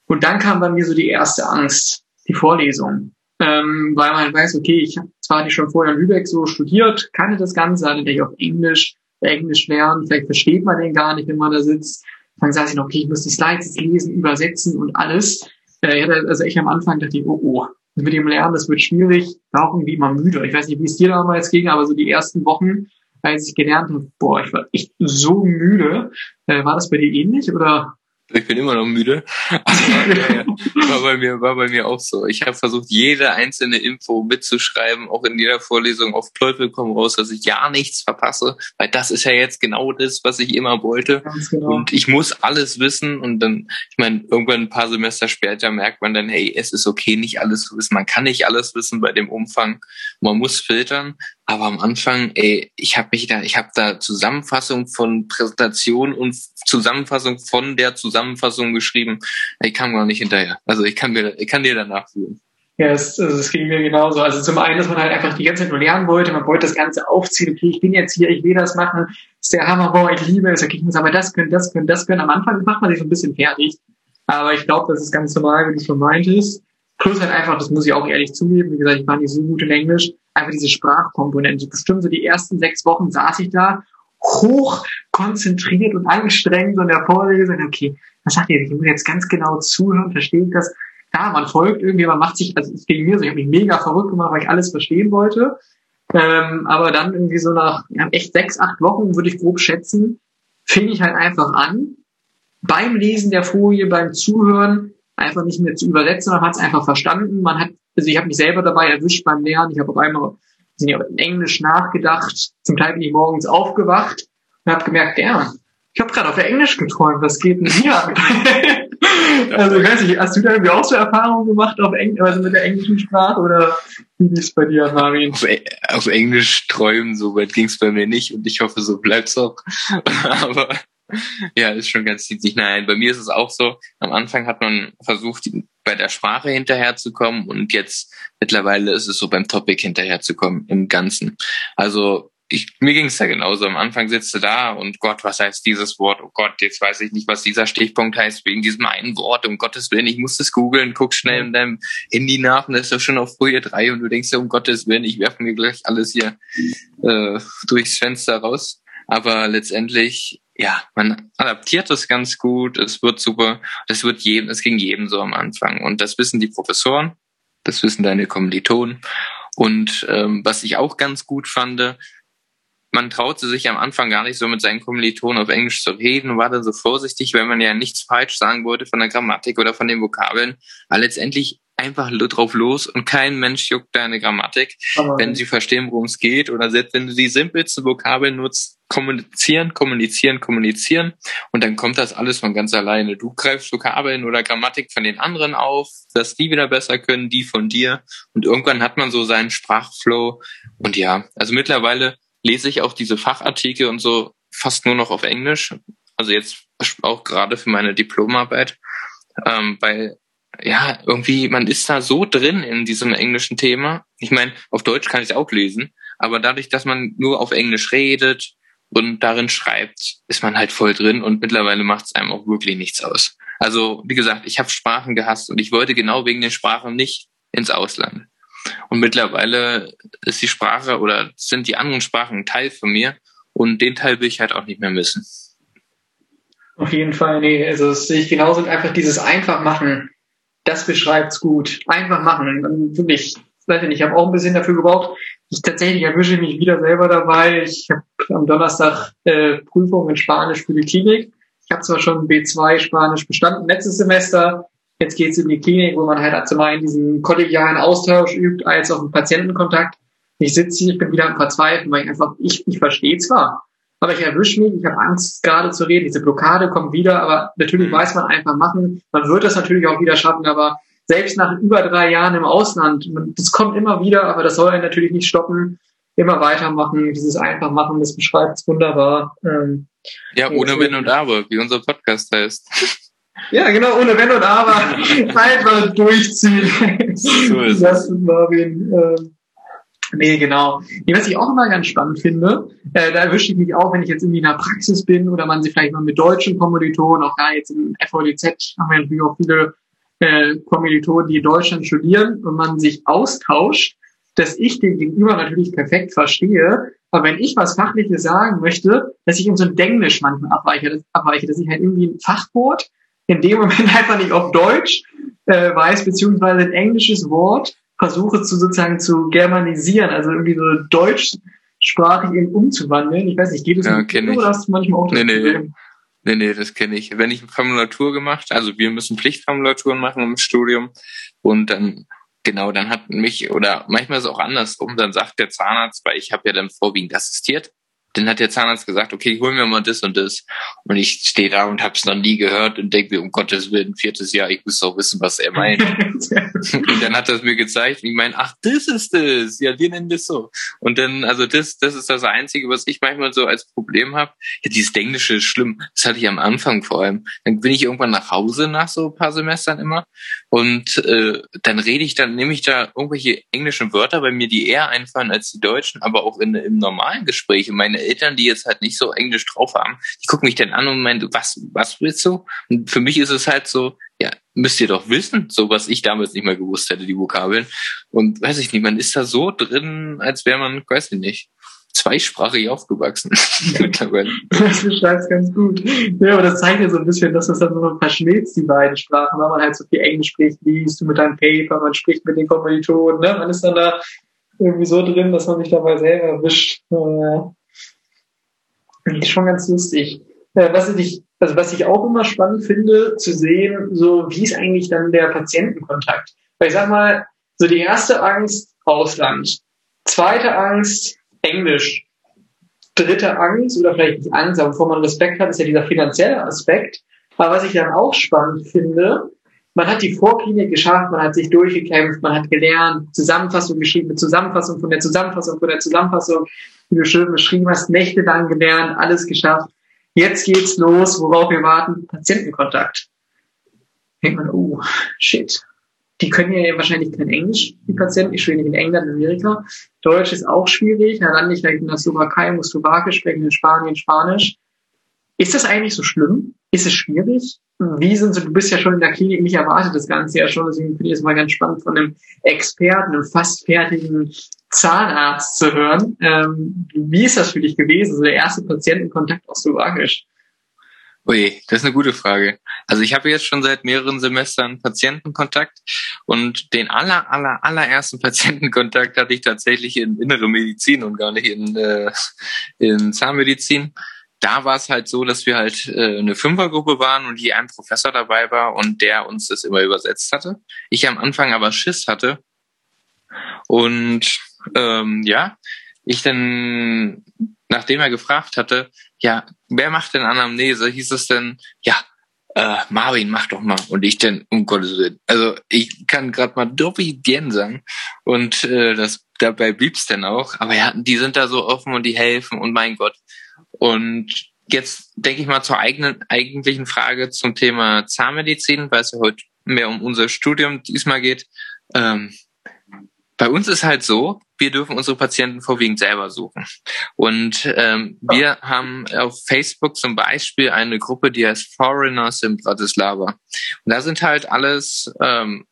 Und dann kam bei mir so die erste Angst, die Vorlesung. Ähm, weil man weiß, okay, ich habe zwar nicht schon vorher in Lübeck so studiert, kannte das Ganze, hatte ich auf Englisch, Englisch lernen, vielleicht versteht man den gar nicht, wenn man da sitzt. Dann sage ich noch, okay, ich muss die Slides lesen, übersetzen und alles. Äh, ich hatte also ich am Anfang dachte ich, oh, oh, mit dem Lernen, das wird schwierig, war auch irgendwie immer müde. Ich weiß nicht, wie es dir damals ging, aber so die ersten Wochen, als ich gelernt habe, boah, ich war echt so müde. Äh, war das bei dir ähnlich oder? Ich bin immer noch müde. Ja. War bei mir, war bei mir auch so. Ich habe versucht, jede einzelne Info mitzuschreiben, auch in jeder Vorlesung auf Teufel komm raus, dass ich ja nichts verpasse, weil das ist ja jetzt genau das, was ich immer wollte. Genau. Und ich muss alles wissen. Und dann, ich meine, irgendwann ein paar Semester später merkt man dann, hey, es ist okay, nicht alles zu wissen. Man kann nicht alles wissen bei dem Umfang. Man muss filtern. Aber am Anfang, ey, ich habe mich da, ich habe da Zusammenfassung von Präsentation und Zusammenfassung von der Zusammenfassung geschrieben. Ich kam gar nicht hinterher. Also ich kann mir, ich kann dir danach führen. Ja, es, also es ging mir genauso. Also zum einen, dass man halt einfach die ganze Zeit nur lernen wollte, man wollte das Ganze aufziehen, okay, ich bin jetzt hier, ich will das machen, ist der Hammer, boah, ich liebe es, okay, ich muss aber das können, das können, das können. Am Anfang macht man sich so ein bisschen fertig. Aber ich glaube, das ist ganz normal, wenn es vermeint ist. Plus halt einfach, das muss ich auch ehrlich zugeben, wie gesagt, ich war nicht so gut in Englisch, einfach diese Sprachkomponente. Bestimmt so die ersten sechs Wochen saß ich da hoch konzentriert und angestrengt und der Vorlesung, okay, was sagt ihr? Ich muss jetzt ganz genau zuhören, verstehe ich das? Ja, man folgt irgendwie, man macht sich, also es ging mir so, ich habe mich mega verrückt gemacht, weil ich alles verstehen wollte. Ähm, aber dann irgendwie so nach ja, echt sechs, acht Wochen, würde ich grob schätzen, fing ich halt einfach an, beim Lesen der Folie, beim Zuhören, einfach nicht mehr zu übersetzen, man hat es einfach verstanden. Man hat, also ich habe mich selber dabei erwischt beim Lernen. Ich habe auf einmal sind ja in Englisch nachgedacht. Zum Teil bin ich morgens aufgewacht und habe gemerkt, ja, ich habe gerade auf Englisch geträumt. Was geht denn hier? also ich weiß nicht, hast du da irgendwie auch so Erfahrungen gemacht auf Englisch, also mit der englischen Sprache oder wie ist es bei dir, Marvin? Auf, e, auf Englisch träumen, so weit ging es bei mir nicht und ich hoffe, so bleibt's auch. Aber ja, ist schon ganz niedlich. Nein, bei mir ist es auch so. Am Anfang hat man versucht, bei der Sprache hinterherzukommen und jetzt mittlerweile ist es so beim Topic hinterherzukommen im Ganzen. Also ich, mir ging es ja genauso. Am Anfang sitzt du da und Gott, was heißt dieses Wort? Oh Gott, jetzt weiß ich nicht, was dieser Stichpunkt heißt wegen diesem einen Wort. Um Gottes Willen, ich muss das googeln, guck schnell in deinem Handy nach und das ist doch schon auf Folie 3 und du denkst ja, um Gottes Willen, ich werfe mir gleich alles hier äh, durchs Fenster raus. Aber letztendlich, ja, man adaptiert das ganz gut, es wird super, das wird jedem, es ging jedem so am Anfang. Und das wissen die Professoren, das wissen deine Kommilitonen. Und ähm, was ich auch ganz gut fand, man traute sich am Anfang gar nicht so mit seinen Kommilitonen auf Englisch zu reden und war dann so vorsichtig, wenn man ja nichts falsch sagen wollte von der Grammatik oder von den Vokabeln. Aber letztendlich einfach drauf los und kein Mensch juckt deine Grammatik, Aber wenn sie verstehen, worum es geht oder selbst wenn du die simpelsten Vokabeln nutzt, kommunizieren, kommunizieren, kommunizieren und dann kommt das alles von ganz alleine. Du greifst Vokabeln oder Grammatik von den anderen auf, dass die wieder besser können, die von dir und irgendwann hat man so seinen Sprachflow und ja, also mittlerweile lese ich auch diese Fachartikel und so fast nur noch auf Englisch. Also jetzt auch gerade für meine Diplomarbeit, ähm, weil ja irgendwie man ist da so drin in diesem englischen Thema. Ich meine, auf Deutsch kann ich es auch lesen, aber dadurch, dass man nur auf Englisch redet und darin schreibt, ist man halt voll drin und mittlerweile macht es einem auch wirklich nichts aus. Also wie gesagt, ich habe Sprachen gehasst und ich wollte genau wegen den Sprachen nicht ins Ausland. Und mittlerweile ist die Sprache oder sind die anderen Sprachen ein Teil von mir und den Teil will ich halt auch nicht mehr missen. Auf jeden Fall, nee, also das sehe ich genauso und einfach dieses einfach machen, das beschreibt's gut. Einfach machen. Wirklich, weiß ich nicht, ich habe auch ein bisschen dafür gebraucht. Ich tatsächlich erwische mich wieder selber dabei. Ich habe am Donnerstag äh, Prüfung in Spanisch für die Klinik. Ich habe zwar schon B2 Spanisch bestanden letztes Semester, Jetzt geht es in die Klinik, wo man halt zum einen diesen kollegialen Austausch übt, als auch einen Patientenkontakt. Ich sitze hier, ich bin wieder am Verzweifeln, weil ich einfach, ich, ich verstehe zwar, aber ich erwische mich, ich habe Angst, gerade zu reden. Diese Blockade kommt wieder, aber natürlich mhm. weiß man einfach machen. Man wird das natürlich auch wieder schaffen, aber selbst nach über drei Jahren im Ausland, das kommt immer wieder, aber das soll einen natürlich nicht stoppen. Immer weitermachen, dieses einfach machen, das beschreibt es wunderbar. Ähm, ja, ohne Wenn und Aber, wie unser Podcast heißt. Ja, genau, ohne Wenn und Aber. Einfach durchziehen. So ist das ist Marvin. Ähm, nee, genau. Nee, was ich auch immer ganz spannend finde, äh, da erwische ich mich auch, wenn ich jetzt irgendwie in der Praxis bin oder man sich vielleicht mal mit deutschen Kommilitonen, auch da jetzt im FVDZ haben wir natürlich auch viele äh, Kommilitonen, die in Deutschland studieren und man sich austauscht, dass ich den Gegenüber natürlich perfekt verstehe, aber wenn ich was Fachliches sagen möchte, dass ich in so ein Denglisch manchmal abweiche, abweiche, dass ich halt irgendwie ein Fachwort in dem Moment einfach nicht auf Deutsch äh, weiß, beziehungsweise ein englisches Wort versuche zu sozusagen zu germanisieren, also irgendwie so deutschsprachig eben umzuwandeln. Ich weiß nicht, geht es ja, ich. oder hast du manchmal auch das nee, nee. Nee, nee, das kenne ich. Wenn ich eine Formulatur gemacht, also wir müssen Pflichtformulaturen machen im Studium und dann genau, dann hat mich oder manchmal ist es auch andersrum, dann sagt der Zahnarzt, weil ich habe ja dann vorwiegend assistiert, dann hat der Zahnarzt gesagt, okay, hol mir mal das und das. Und ich stehe da und habe es noch nie gehört und denke mir, um Gottes Willen, viertes Jahr, ich muss doch wissen, was er meint. und dann hat er es mir gezeigt und ich meine, ach, das ist es. Ja, wir nennen das so. Und dann, also das, das ist das Einzige, was ich manchmal so als Problem habe. Ja, dieses Englische ist schlimm. Das hatte ich am Anfang vor allem. Dann bin ich irgendwann nach Hause nach so ein paar Semestern immer und äh, dann rede ich, dann nehme ich da irgendwelche englischen Wörter bei mir, die eher einfallen als die deutschen, aber auch in, im normalen Gespräch. Und meine Eltern, die jetzt halt nicht so Englisch drauf haben, die gucken mich dann an und meinen, was, was willst du? Und für mich ist es halt so, ja, müsst ihr doch wissen, so was ich damals nicht mehr gewusst hätte, die Vokabeln. Und weiß ich nicht, man ist da so drin, als wäre man, weiß ich nicht, zweisprachig aufgewachsen mittlerweile. Das beschreibt ganz gut. Ja, aber das zeigt ja so ein bisschen, dass das dann so verschmilzt, die beiden Sprachen, weil man halt so viel Englisch spricht, liest du mit deinem Paper, man spricht mit den Kommilitonen, ne? Man ist dann da irgendwie so drin, dass man sich dabei selber erwischt. Äh, ist schon ganz lustig. Äh, was ich, also was ich auch immer spannend finde, zu sehen, so wie ist eigentlich dann der Patientenkontakt? Weil ich sag mal, so die erste Angst, Ausland. Zweite Angst, Englisch. Dritte Angst, oder vielleicht nicht Angst, aber bevor man Respekt hat, ist ja dieser finanzielle Aspekt. Aber was ich dann auch spannend finde, man hat die Vorklinik geschafft, man hat sich durchgekämpft, man hat gelernt, Zusammenfassung geschrieben, mit Zusammenfassung von der Zusammenfassung von der Zusammenfassung, wie du schön beschrieben hast, nächtelang gelernt, alles geschafft. jetzt geht's los, worauf wir warten, Patientenkontakt. Denkt man, oh, shit. Die können ja wahrscheinlich kein Englisch, die Patienten. Ich studiere nicht in England, in Amerika. Deutsch ist auch schwierig. Dann lande ich vielleicht in der Slowakei, muss Slowakisch sprechen, in Spanien Spanisch. Ist das eigentlich so schlimm? Ist es schwierig? Wie sind so, du bist ja schon in der Klinik, mich erwartet das Ganze ja schon, deswegen finde ich es mal ganz spannend von einem Experten, einem fast fertigen Zahnarzt zu hören. Ähm, wie ist das für dich gewesen, so der erste Patientenkontakt auf Slowakisch? Ui, das ist eine gute Frage. Also ich habe jetzt schon seit mehreren Semestern Patientenkontakt und den aller, aller, allerersten Patientenkontakt hatte ich tatsächlich in innere Medizin und gar nicht in, äh, in Zahnmedizin da war es halt so, dass wir halt äh, eine Fünfergruppe waren und je ein Professor dabei war und der uns das immer übersetzt hatte. Ich am Anfang aber Schiss hatte. Und ähm, ja, ich dann, nachdem er gefragt hatte, ja, wer macht denn Anamnese, hieß es denn, ja, äh, Marvin, mach doch mal. Und ich dann, um Gottes Willen. Also ich kann gerade mal Dobby Bien sagen. Und äh, das dabei blieb's dann auch. Aber ja, die sind da so offen und die helfen und mein Gott. Und jetzt denke ich mal zur eigenen, eigentlichen Frage zum Thema Zahnmedizin, weil es ja heute mehr um unser Studium diesmal geht. Ähm, bei uns ist halt so, wir dürfen unsere Patienten vorwiegend selber suchen. Und ähm, wir haben auf Facebook zum Beispiel eine Gruppe, die heißt Foreigners in Bratislava. Und da sind halt alles ähm,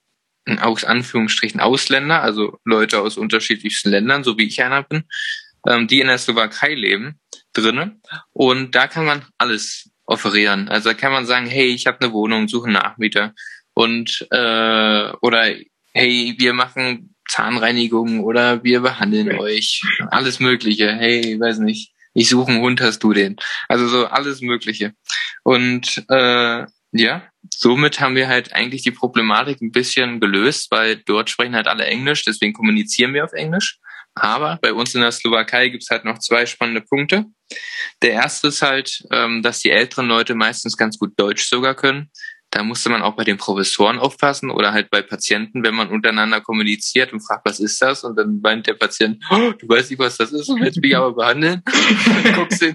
aus Anführungsstrichen Ausländer, also Leute aus unterschiedlichsten Ländern, so wie ich einer bin, ähm, die in der Slowakei leben, drinnen. Und da kann man alles offerieren. Also da kann man sagen, hey, ich habe eine Wohnung, suche einen Nachmieter. Und äh, oder hey, wir machen Zahnreinigung oder wir behandeln okay. euch. Alles Mögliche. Hey, weiß nicht, ich suche einen Hund, hast du den? Also so alles Mögliche. Und äh, ja, somit haben wir halt eigentlich die Problematik ein bisschen gelöst, weil dort sprechen halt alle Englisch, deswegen kommunizieren wir auf Englisch. Aber bei uns in der Slowakei gibt's halt noch zwei spannende Punkte. Der erste ist halt, ähm, dass die älteren Leute meistens ganz gut Deutsch sogar können. Da musste man auch bei den Professoren aufpassen oder halt bei Patienten, wenn man untereinander kommuniziert und fragt, was ist das? Und dann meint der Patient, oh, du weißt nicht, was das ist und willst mich aber behandeln. dann guckst du,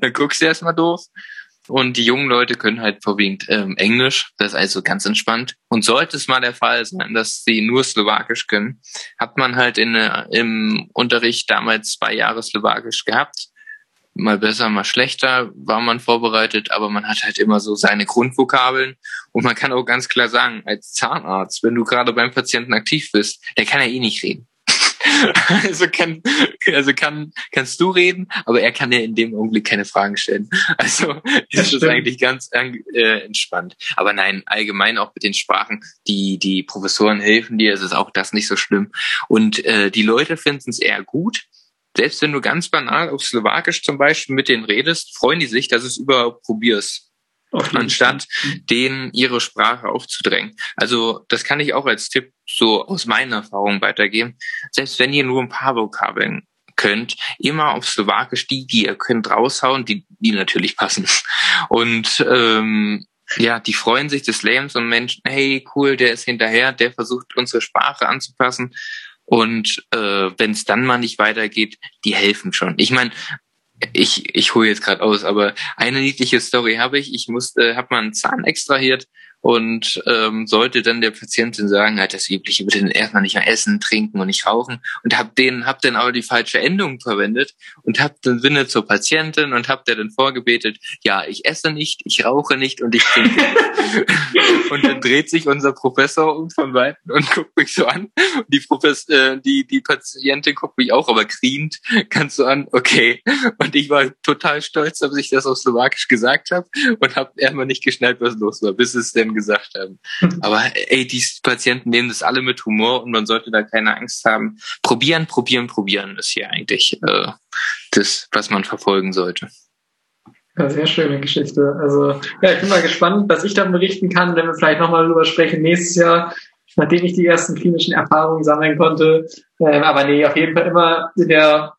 dann guckst du erstmal doof. Und die jungen Leute können halt vorwiegend ähm, Englisch, das ist also ganz entspannt. Und sollte es mal der Fall sein, dass sie nur Slowakisch können, hat man halt in, äh, im Unterricht damals zwei Jahre Slowakisch gehabt. Mal besser, mal schlechter war man vorbereitet, aber man hat halt immer so seine Grundvokabeln. Und man kann auch ganz klar sagen, als Zahnarzt, wenn du gerade beim Patienten aktiv bist, der kann ja eh nicht reden. also kann, also kann, kannst du reden, aber er kann ja in dem Augenblick keine Fragen stellen. Also ist das eigentlich ganz äh, entspannt. Aber nein, allgemein auch mit den Sprachen, die, die Professoren helfen dir, es ist auch das nicht so schlimm. Und äh, die Leute finden es eher gut. Selbst wenn du ganz banal auf Slowakisch zum Beispiel mit denen redest, freuen die sich, dass du es überhaupt probierst anstatt denen ihre Sprache aufzudrängen. Also das kann ich auch als Tipp so aus meiner Erfahrung weitergeben. Selbst wenn ihr nur ein paar Vokabeln könnt, immer auf Slowakisch die, die ihr könnt, raushauen, die, die natürlich passen. Und ähm, ja, die freuen sich des Lebens und Menschen, hey, cool, der ist hinterher, der versucht unsere Sprache anzupassen. Und äh, wenn es dann mal nicht weitergeht, die helfen schon. Ich meine, ich, ich hole jetzt gerade aus, aber eine niedliche Story habe ich. Ich musste, habe mal einen Zahn extrahiert und ähm, sollte dann der Patientin sagen, halt das übliche, bitte erstmal nicht mehr essen, trinken und nicht rauchen und hab den, hab dann aber die falsche Endung verwendet und hab dann Sinne zur Patientin und hab der dann vorgebetet, ja, ich esse nicht, ich rauche nicht und ich trinke nicht. und dann dreht sich unser Professor um von Weitem und guckt mich so an und die Professor, äh, die die Patientin guckt mich auch, aber grient, kannst du an, okay. Und ich war total stolz, dass ich das auf Slowakisch gesagt habe und hab erstmal nicht geschnallt, was los war, bis es dann Patienten gesagt haben. Aber ey, die Patienten nehmen das alle mit Humor und man sollte da keine Angst haben. Probieren, probieren, probieren ist hier eigentlich äh, das, was man verfolgen sollte. Ja, sehr schöne Geschichte. Also ja, ich bin mal gespannt, was ich dann berichten kann, wenn wir vielleicht nochmal drüber sprechen nächstes Jahr, nachdem ich die ersten klinischen Erfahrungen sammeln konnte. Ähm, aber nee, auf jeden Fall immer in der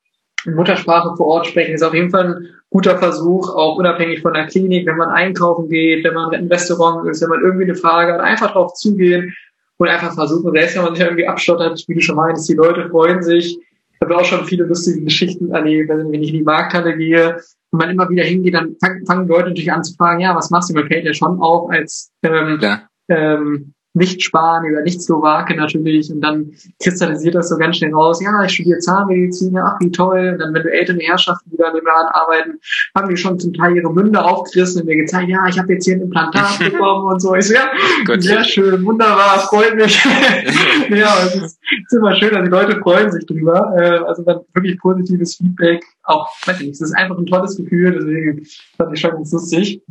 Muttersprache vor Ort sprechen ist auf jeden Fall ein guter Versuch, auch unabhängig von der Klinik, wenn man einkaufen geht, wenn man im Restaurant ist, wenn man irgendwie eine Frage hat, einfach drauf zugehen und einfach versuchen, selbst wenn man sich irgendwie abstottert, wie du schon meinst, die Leute freuen sich. habe auch schon viele lustige Geschichten erlebt. Wenn ich in die Markthalle gehe und man immer wieder hingeht, dann fangen Leute natürlich an zu fragen, ja, was machst du? Mir fällt ja schon auf als ähm, ja. ähm, nicht-Spanier oder Nicht-Slowake natürlich und dann kristallisiert das so ganz schnell raus, ja, ich studiere Zahnmedizin, ja, ach, wie toll. Und dann, wenn du ältere Herrschaften, die da im Laden arbeiten, haben die schon zum Teil ihre Münder aufgerissen und mir gezeigt, ja, ich habe jetzt hier ein Implantat bekommen und so. Ich so, ja, Gott, sehr schön, wunderbar, freut mich. ja, es ist, ist, immer schön, also die Leute freuen sich drüber. Äh, also dann wirklich positives Feedback, auch, weiß ich nicht, es ist einfach ein tolles Gefühl, deswegen fand ich schon ganz lustig.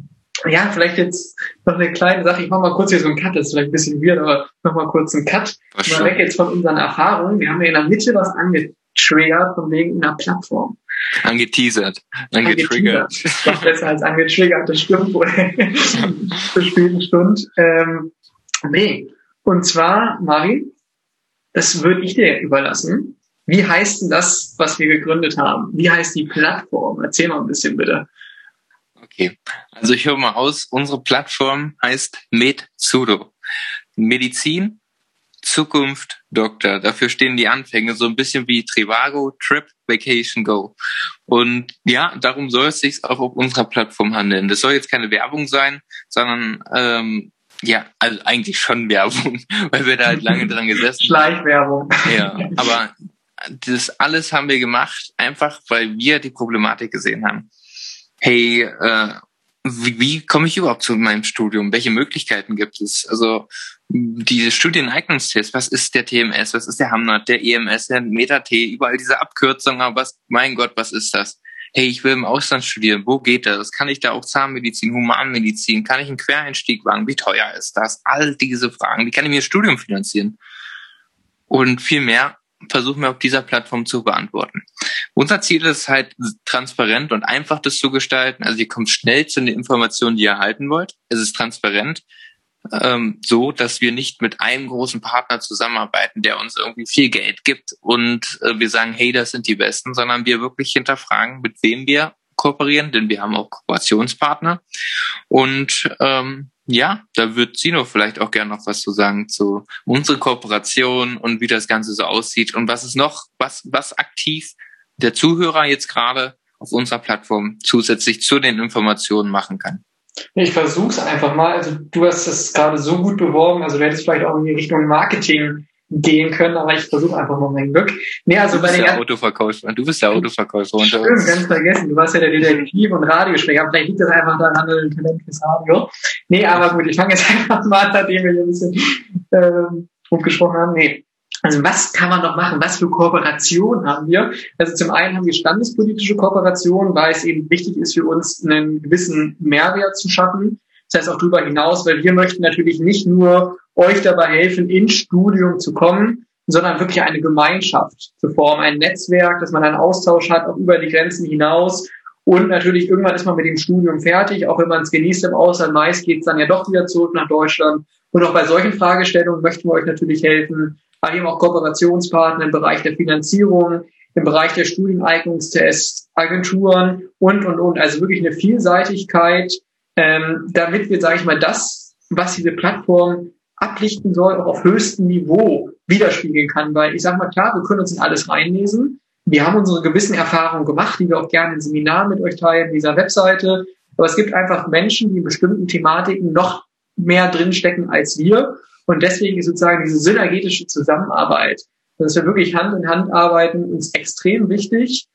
Ja, vielleicht jetzt noch eine kleine Sache. Ich mache mal kurz hier so einen Cut. Das ist vielleicht ein bisschen weird, aber noch mal kurz einen Cut. Mal weg jetzt von unseren Erfahrungen. Wir haben ja in der Mitte was angetriggert von wegen einer Plattform. Angeteasert. Angetriggert. Noch besser als angetriggert, das stimmt wohl. Zur späten Stunde. Ähm, nee. Und zwar, Mari, das würde ich dir überlassen. Wie heißt denn das, was wir gegründet haben? Wie heißt die Plattform? Erzähl mal ein bisschen bitte. Okay, also ich höre mal aus, unsere Plattform heißt MedSudo. Medizin, Zukunft, Doktor. Dafür stehen die Anfänge so ein bisschen wie Trivago, Trip, Vacation, Go. Und ja, darum soll es sich auch auf unserer Plattform handeln. Das soll jetzt keine Werbung sein, sondern ähm, ja, also eigentlich schon Werbung, weil wir da halt lange dran gesessen haben. Schleichwerbung. Ja, aber das alles haben wir gemacht, einfach weil wir die Problematik gesehen haben hey, äh, wie, wie komme ich überhaupt zu meinem Studium? Welche Möglichkeiten gibt es? Also diese Studieneignungstests, was ist der TMS, was ist der Hamnat, der EMS, der Meta-T, überall diese Abkürzungen, was, mein Gott, was ist das? Hey, ich will im Ausland studieren, wo geht das? Kann ich da auch Zahnmedizin, Humanmedizin? Kann ich einen Quereinstieg wagen? Wie teuer ist das? All diese Fragen, wie kann ich mir Studium finanzieren? Und viel mehr versuchen wir auf dieser Plattform zu beantworten. Unser Ziel ist halt transparent und einfach das zu gestalten. Also ihr kommt schnell zu den Informationen, die ihr erhalten wollt. Es ist transparent, ähm, so dass wir nicht mit einem großen Partner zusammenarbeiten, der uns irgendwie viel Geld gibt und äh, wir sagen, hey, das sind die Besten, sondern wir wirklich hinterfragen, mit wem wir kooperieren, denn wir haben auch Kooperationspartner. Und ähm, ja, da wird Sino vielleicht auch gerne noch was zu sagen zu unserer Kooperation und wie das Ganze so aussieht und was ist noch, was, was aktiv der Zuhörer jetzt gerade auf unserer Plattform zusätzlich zu den Informationen machen kann. Ich versuche es einfach mal. Also du hast es gerade so gut beworben, also du hättest vielleicht auch in die Richtung Marketing gehen können, aber ich versuche einfach mal mein Glück. Nee, also du bist bei der Autoverkäufer. Du bist der Autoverkäufer unter uns. ganz vergessen. Du warst ja der Detektiv und Radiosprecher. Vielleicht liegt das einfach daran, dass du Talent fürs Radio. Nee, aber gut, ich fange jetzt einfach mal an, nachdem wir hier ein bisschen ähm, rumgesprochen haben. Nee. Also was kann man noch machen? Was für Kooperation haben wir? Also zum einen haben wir standespolitische Kooperation, weil es eben wichtig ist für uns, einen gewissen Mehrwert zu schaffen. Das heißt auch darüber hinaus, weil wir möchten natürlich nicht nur euch dabei helfen, ins Studium zu kommen, sondern wirklich eine Gemeinschaft zu formen, ein Netzwerk, dass man einen Austausch hat, auch über die Grenzen hinaus. Und natürlich irgendwann ist man mit dem Studium fertig, auch wenn man es genießt im Ausland. Meist geht es dann ja doch wieder zurück nach Deutschland. Und auch bei solchen Fragestellungen möchten wir euch natürlich helfen. Aber eben auch Kooperationspartner im Bereich der Finanzierung, im Bereich der Studieneignungstests, Agenturen und, und, und. Also wirklich eine Vielseitigkeit, ähm, damit wir, sage ich mal, das, was diese Plattform ablichten soll, auch auf höchstem Niveau widerspiegeln kann. Weil ich sage mal, klar, wir können uns in alles reinlesen. Wir haben unsere gewissen Erfahrungen gemacht, die wir auch gerne in Seminaren mit euch teilen, dieser Webseite. Aber es gibt einfach Menschen, die in bestimmten Thematiken noch mehr drinstecken als wir. Und deswegen ist sozusagen diese synergetische Zusammenarbeit, dass wir wirklich Hand in Hand arbeiten, uns extrem wichtig.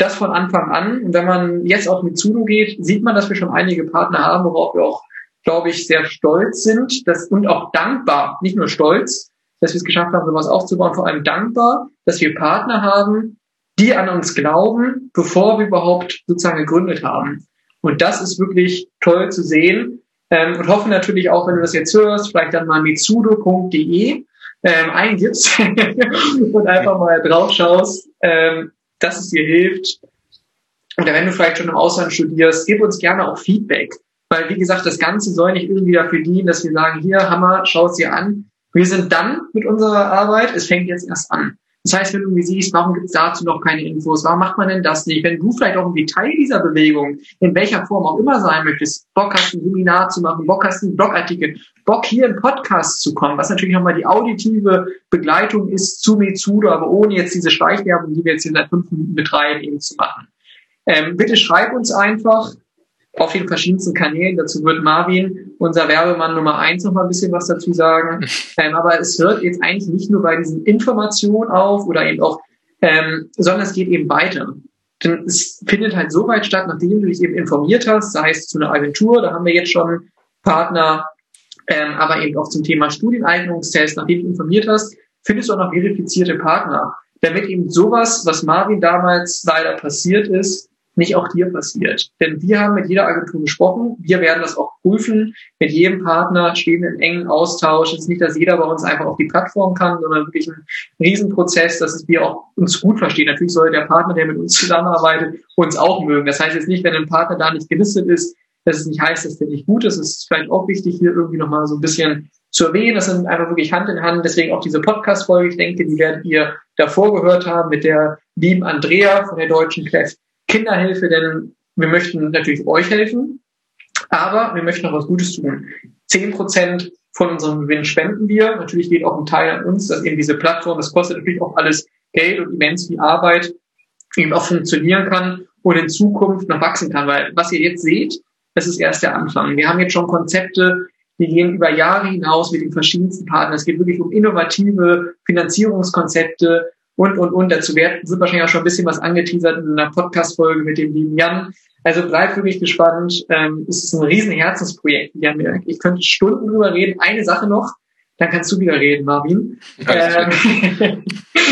Das von Anfang an. Und wenn man jetzt auch mit Zudo geht, sieht man, dass wir schon einige Partner haben, worauf wir auch glaube ich, sehr stolz sind dass, und auch dankbar, nicht nur stolz, dass wir es geschafft haben, sowas aufzubauen, vor allem dankbar, dass wir Partner haben, die an uns glauben, bevor wir überhaupt sozusagen gegründet haben. Und das ist wirklich toll zu sehen. Ähm, und hoffe natürlich auch, wenn du das jetzt hörst, vielleicht dann mal mitsudo.de ähm, eingibst und einfach mal drauf schaust, ähm, dass es dir hilft. Und wenn du vielleicht schon im Ausland studierst, gib uns gerne auch Feedback. Weil, wie gesagt, das Ganze soll nicht irgendwie dafür dienen, dass wir sagen, hier, Hammer, schau es dir an. Wir sind dann mit unserer Arbeit, es fängt jetzt erst an. Das heißt, wenn du irgendwie siehst, warum gibt es dazu noch keine Infos, warum macht man denn das nicht? Wenn du vielleicht auch irgendwie Teil dieser Bewegung, in welcher Form auch immer sein möchtest, Bock hast, ein Seminar zu machen, Bock hast, einen Blogartikel, Bock hier im Podcast zu kommen, was natürlich nochmal die auditive Begleitung ist zu Metsudo, aber ohne jetzt diese Schleichwerbung, die wir jetzt hier seit fünf Minuten betreiben, eben zu machen. Ähm, bitte schreib uns einfach auf den verschiedensten Kanälen. Dazu wird Marvin, unser Werbemann Nummer eins, noch mal ein bisschen was dazu sagen. Ähm, aber es hört jetzt eigentlich nicht nur bei diesen Informationen auf oder eben auch, ähm, sondern es geht eben weiter. Denn es findet halt so weit statt, nachdem du dich eben informiert hast, sei es zu einer Agentur, da haben wir jetzt schon Partner, ähm, aber eben auch zum Thema Studieneignungstest, nachdem du informiert hast, findest du auch noch verifizierte Partner, damit eben sowas, was Marvin damals leider passiert ist, nicht auch dir passiert. Denn wir haben mit jeder Agentur gesprochen, wir werden das auch prüfen, mit jedem Partner stehen wir im engen Austausch. Es ist nicht, dass jeder bei uns einfach auf die Plattform kann, sondern wirklich ein Riesenprozess, dass wir auch uns gut verstehen. Natürlich soll der Partner, der mit uns zusammenarbeitet, uns auch mögen. Das heißt jetzt nicht, wenn ein Partner da nicht gelistet ist, dass es nicht heißt, dass der nicht gut ist. Es ist vielleicht auch wichtig, hier irgendwie nochmal so ein bisschen zu erwähnen. Das sind einfach wirklich Hand in Hand. Deswegen auch diese Podcast-Folge. Ich denke, die werdet ihr davor gehört haben mit der lieben Andrea von der Deutschen Clef Kinderhilfe, denn wir möchten natürlich euch helfen, aber wir möchten auch was Gutes tun. Zehn Prozent von unserem Gewinn spenden wir. Natürlich geht auch ein Teil an uns, dass eben diese Plattform, das kostet natürlich auch alles Geld und immens viel Arbeit, eben auch funktionieren kann und in Zukunft noch wachsen kann. Weil was ihr jetzt seht, das ist erst der Anfang. Wir haben jetzt schon Konzepte, die gehen über Jahre hinaus mit den verschiedensten Partnern. Es geht wirklich um innovative Finanzierungskonzepte, und, und, und. Dazu wird, wird wahrscheinlich auch schon ein bisschen was angeteasert in einer Podcast-Folge mit dem lieben Jan. Also bleibt wirklich gespannt. Ähm, es ist ein riesen Herzensprojekt, Jan. Ich könnte Stunden drüber reden. Eine Sache noch, dann kannst du wieder reden, Marvin. Ähm,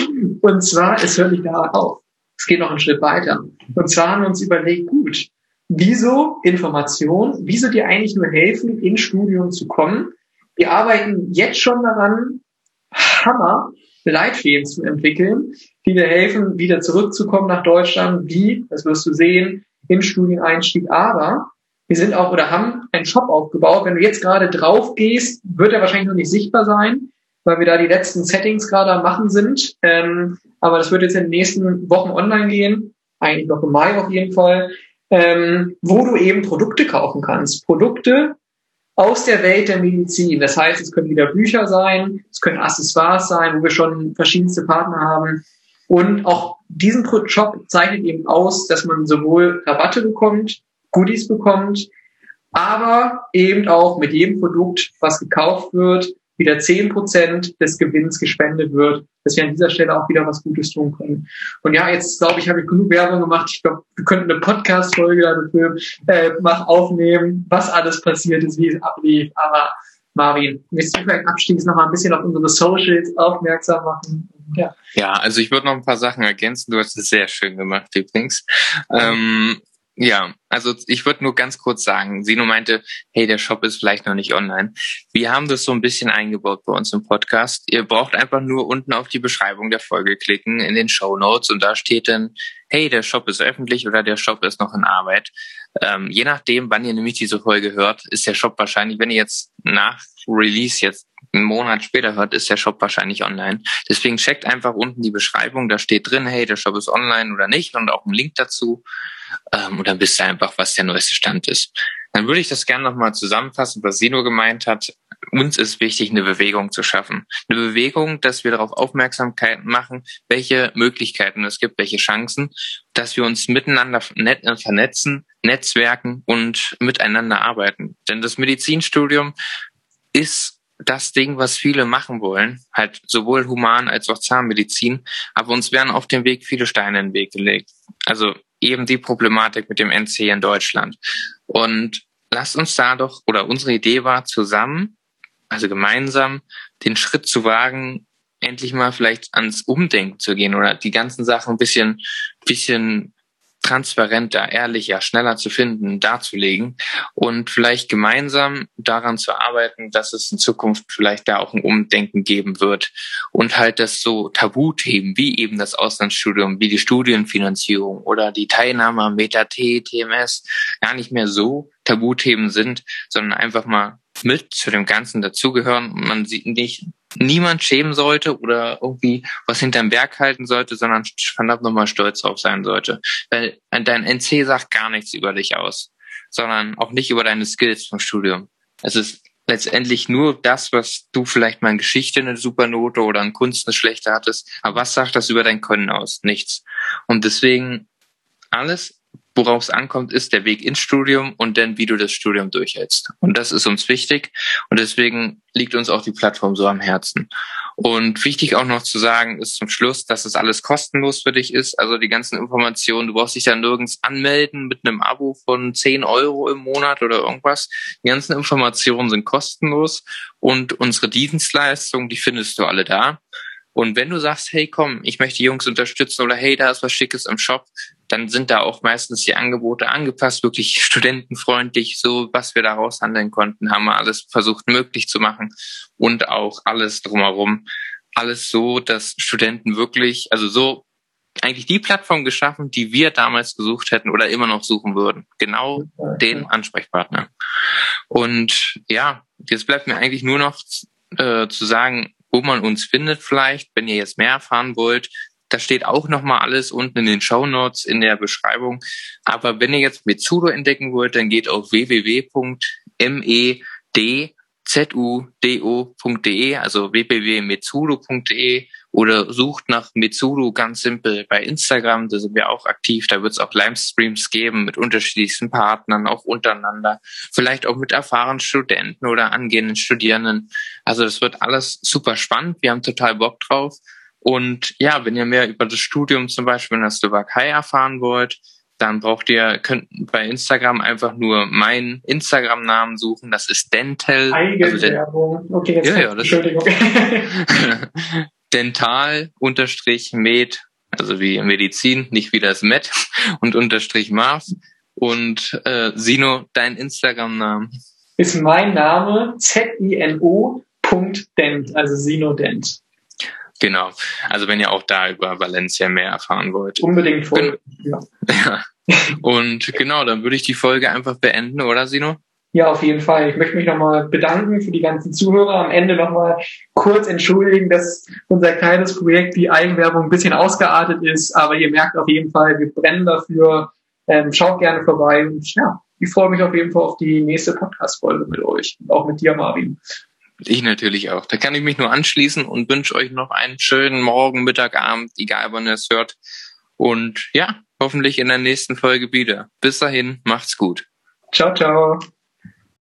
und zwar, es hört nicht da auf. Es geht noch einen Schritt weiter. Und zwar haben wir uns überlegt, gut, wieso Information, wieso dir eigentlich nur helfen, ins Studium zu kommen? Wir arbeiten jetzt schon daran, Hammer, Leitfäden zu entwickeln, die dir helfen, wieder zurückzukommen nach Deutschland, wie, das wirst du sehen, im Studieneinstieg. Aber wir sind auch oder haben einen Shop aufgebaut. Wenn du jetzt gerade drauf gehst, wird er wahrscheinlich noch nicht sichtbar sein, weil wir da die letzten Settings gerade am machen sind. Ähm, aber das wird jetzt in den nächsten Wochen online gehen, eigentlich noch im Mai auf jeden Fall, ähm, wo du eben Produkte kaufen kannst. Produkte, aus der Welt der Medizin. Das heißt, es können wieder Bücher sein, es können Accessoires sein, wo wir schon verschiedenste Partner haben. Und auch diesen Shop zeichnet eben aus, dass man sowohl Rabatte bekommt, Goodies bekommt, aber eben auch mit jedem Produkt, was gekauft wird, wieder zehn Prozent des Gewinns gespendet wird, dass wir an dieser Stelle auch wieder was Gutes tun können. Und ja, jetzt glaube ich, habe ich genug Werbung gemacht. Ich glaube, wir könnten eine Podcast-Folge dafür äh, aufnehmen, was alles passiert ist, wie es ablief. Aber Marvin, willst du vielleicht abschließend noch mal ein bisschen auf unsere Socials aufmerksam machen? Ja. ja, also ich würde noch ein paar Sachen ergänzen. Du hast es sehr schön gemacht übrigens. Ähm, ja, also ich würde nur ganz kurz sagen, Sino meinte, hey, der Shop ist vielleicht noch nicht online. Wir haben das so ein bisschen eingebaut bei uns im Podcast. Ihr braucht einfach nur unten auf die Beschreibung der Folge klicken in den Show Notes und da steht dann, hey, der Shop ist öffentlich oder der Shop ist noch in Arbeit. Ähm, je nachdem, wann ihr nämlich diese Folge hört, ist der Shop wahrscheinlich, wenn ihr jetzt nach Release jetzt einen Monat später hört, ist der Shop wahrscheinlich online. Deswegen checkt einfach unten die Beschreibung, da steht drin, hey, der Shop ist online oder nicht und auch ein Link dazu. Ähm, und dann wisst ihr einfach, was der neueste Stand ist. Dann würde ich das gerne nochmal zusammenfassen, was Sino gemeint hat. Uns ist wichtig, eine Bewegung zu schaffen. Eine Bewegung, dass wir darauf Aufmerksamkeit machen, welche Möglichkeiten es gibt, welche Chancen, dass wir uns miteinander vernetzen, netzwerken und miteinander arbeiten. Denn das Medizinstudium ist das Ding, was viele machen wollen, halt sowohl human als auch Zahnmedizin, aber uns werden auf dem Weg viele Steine in den Weg gelegt. Also eben die Problematik mit dem NC in Deutschland. Und lasst uns da doch, oder unsere Idee war zusammen, also gemeinsam, den Schritt zu wagen, endlich mal vielleicht ans Umdenken zu gehen oder die ganzen Sachen ein bisschen, bisschen transparenter, ehrlicher, schneller zu finden, darzulegen und vielleicht gemeinsam daran zu arbeiten, dass es in Zukunft vielleicht da auch ein Umdenken geben wird und halt das so Tabuthemen wie eben das Auslandsstudium, wie die Studienfinanzierung oder die Teilnahme am Meta-T, TMS gar nicht mehr so Tabuthemen sind, sondern einfach mal mit zu dem Ganzen dazugehören. Man sieht nicht niemand schämen sollte oder irgendwie was hinterm Berg halten sollte, sondern verdammt nochmal stolz drauf sein sollte. Weil dein NC sagt gar nichts über dich aus, sondern auch nicht über deine Skills vom Studium. Es ist letztendlich nur das, was du vielleicht mal in Geschichte eine Supernote oder in Kunst eine schlechte hattest. Aber was sagt das über dein Können aus? Nichts. Und deswegen alles worauf es ankommt, ist der Weg ins Studium und dann, wie du das Studium durchhältst. Und das ist uns wichtig und deswegen liegt uns auch die Plattform so am Herzen. Und wichtig auch noch zu sagen ist zum Schluss, dass es alles kostenlos für dich ist. Also die ganzen Informationen, du brauchst dich da nirgends anmelden mit einem Abo von 10 Euro im Monat oder irgendwas. Die ganzen Informationen sind kostenlos und unsere Dienstleistungen, die findest du alle da. Und wenn du sagst, hey komm, ich möchte Jungs unterstützen oder hey, da ist was Schickes im Shop, dann sind da auch meistens die Angebote angepasst, wirklich studentenfreundlich, so was wir da raushandeln konnten, haben wir alles versucht möglich zu machen und auch alles drumherum. Alles so, dass Studenten wirklich, also so eigentlich die Plattform geschaffen, die wir damals gesucht hätten oder immer noch suchen würden. Genau den Ansprechpartner. Und ja, jetzt bleibt mir eigentlich nur noch äh, zu sagen, wo man uns findet vielleicht, wenn ihr jetzt mehr erfahren wollt. Da steht auch nochmal alles unten in den Show Notes in der Beschreibung. Aber wenn ihr jetzt Metsudo entdecken wollt, dann geht auf www.medzudo.de, also www.metsudo.de oder sucht nach Mitsuru ganz simpel bei Instagram, da sind wir auch aktiv, da wird es auch Livestreams geben mit unterschiedlichsten Partnern, auch untereinander, vielleicht auch mit erfahrenen Studenten oder angehenden Studierenden. Also das wird alles super spannend, wir haben total Bock drauf. Und ja, wenn ihr mehr über das Studium zum Beispiel in der Slowakei erfahren wollt, dann braucht ihr, könnt bei Instagram einfach nur meinen Instagram-Namen suchen. Das ist Dental. Eigenwerbung. Also okay, jetzt ja, ja, das Entschuldigung. dental-med, also wie Medizin, nicht wie das Med, und unterstrich Marv. Und äh, Sino, dein Instagram-Name? Ist mein Name Z-I-N-O Dent, also Sino Dent. Genau. Also wenn ihr auch da über Valencia mehr erfahren wollt. Unbedingt folgen. Ja. ja. Und genau, dann würde ich die Folge einfach beenden, oder Sino? Ja, auf jeden Fall. Ich möchte mich nochmal bedanken für die ganzen Zuhörer. Am Ende nochmal kurz entschuldigen, dass unser kleines Projekt, die Eigenwerbung, ein bisschen ausgeartet ist. Aber ihr merkt auf jeden Fall, wir brennen dafür. Ähm, schaut gerne vorbei. Und ja, ich freue mich auf jeden Fall auf die nächste Podcast-Folge mit euch. Und auch mit dir, Marvin. Ich natürlich auch. Da kann ich mich nur anschließen und wünsche euch noch einen schönen Morgen, Mittag, Abend, egal wann ihr es hört. Und ja, hoffentlich in der nächsten Folge wieder. Bis dahin, macht's gut. Ciao, ciao.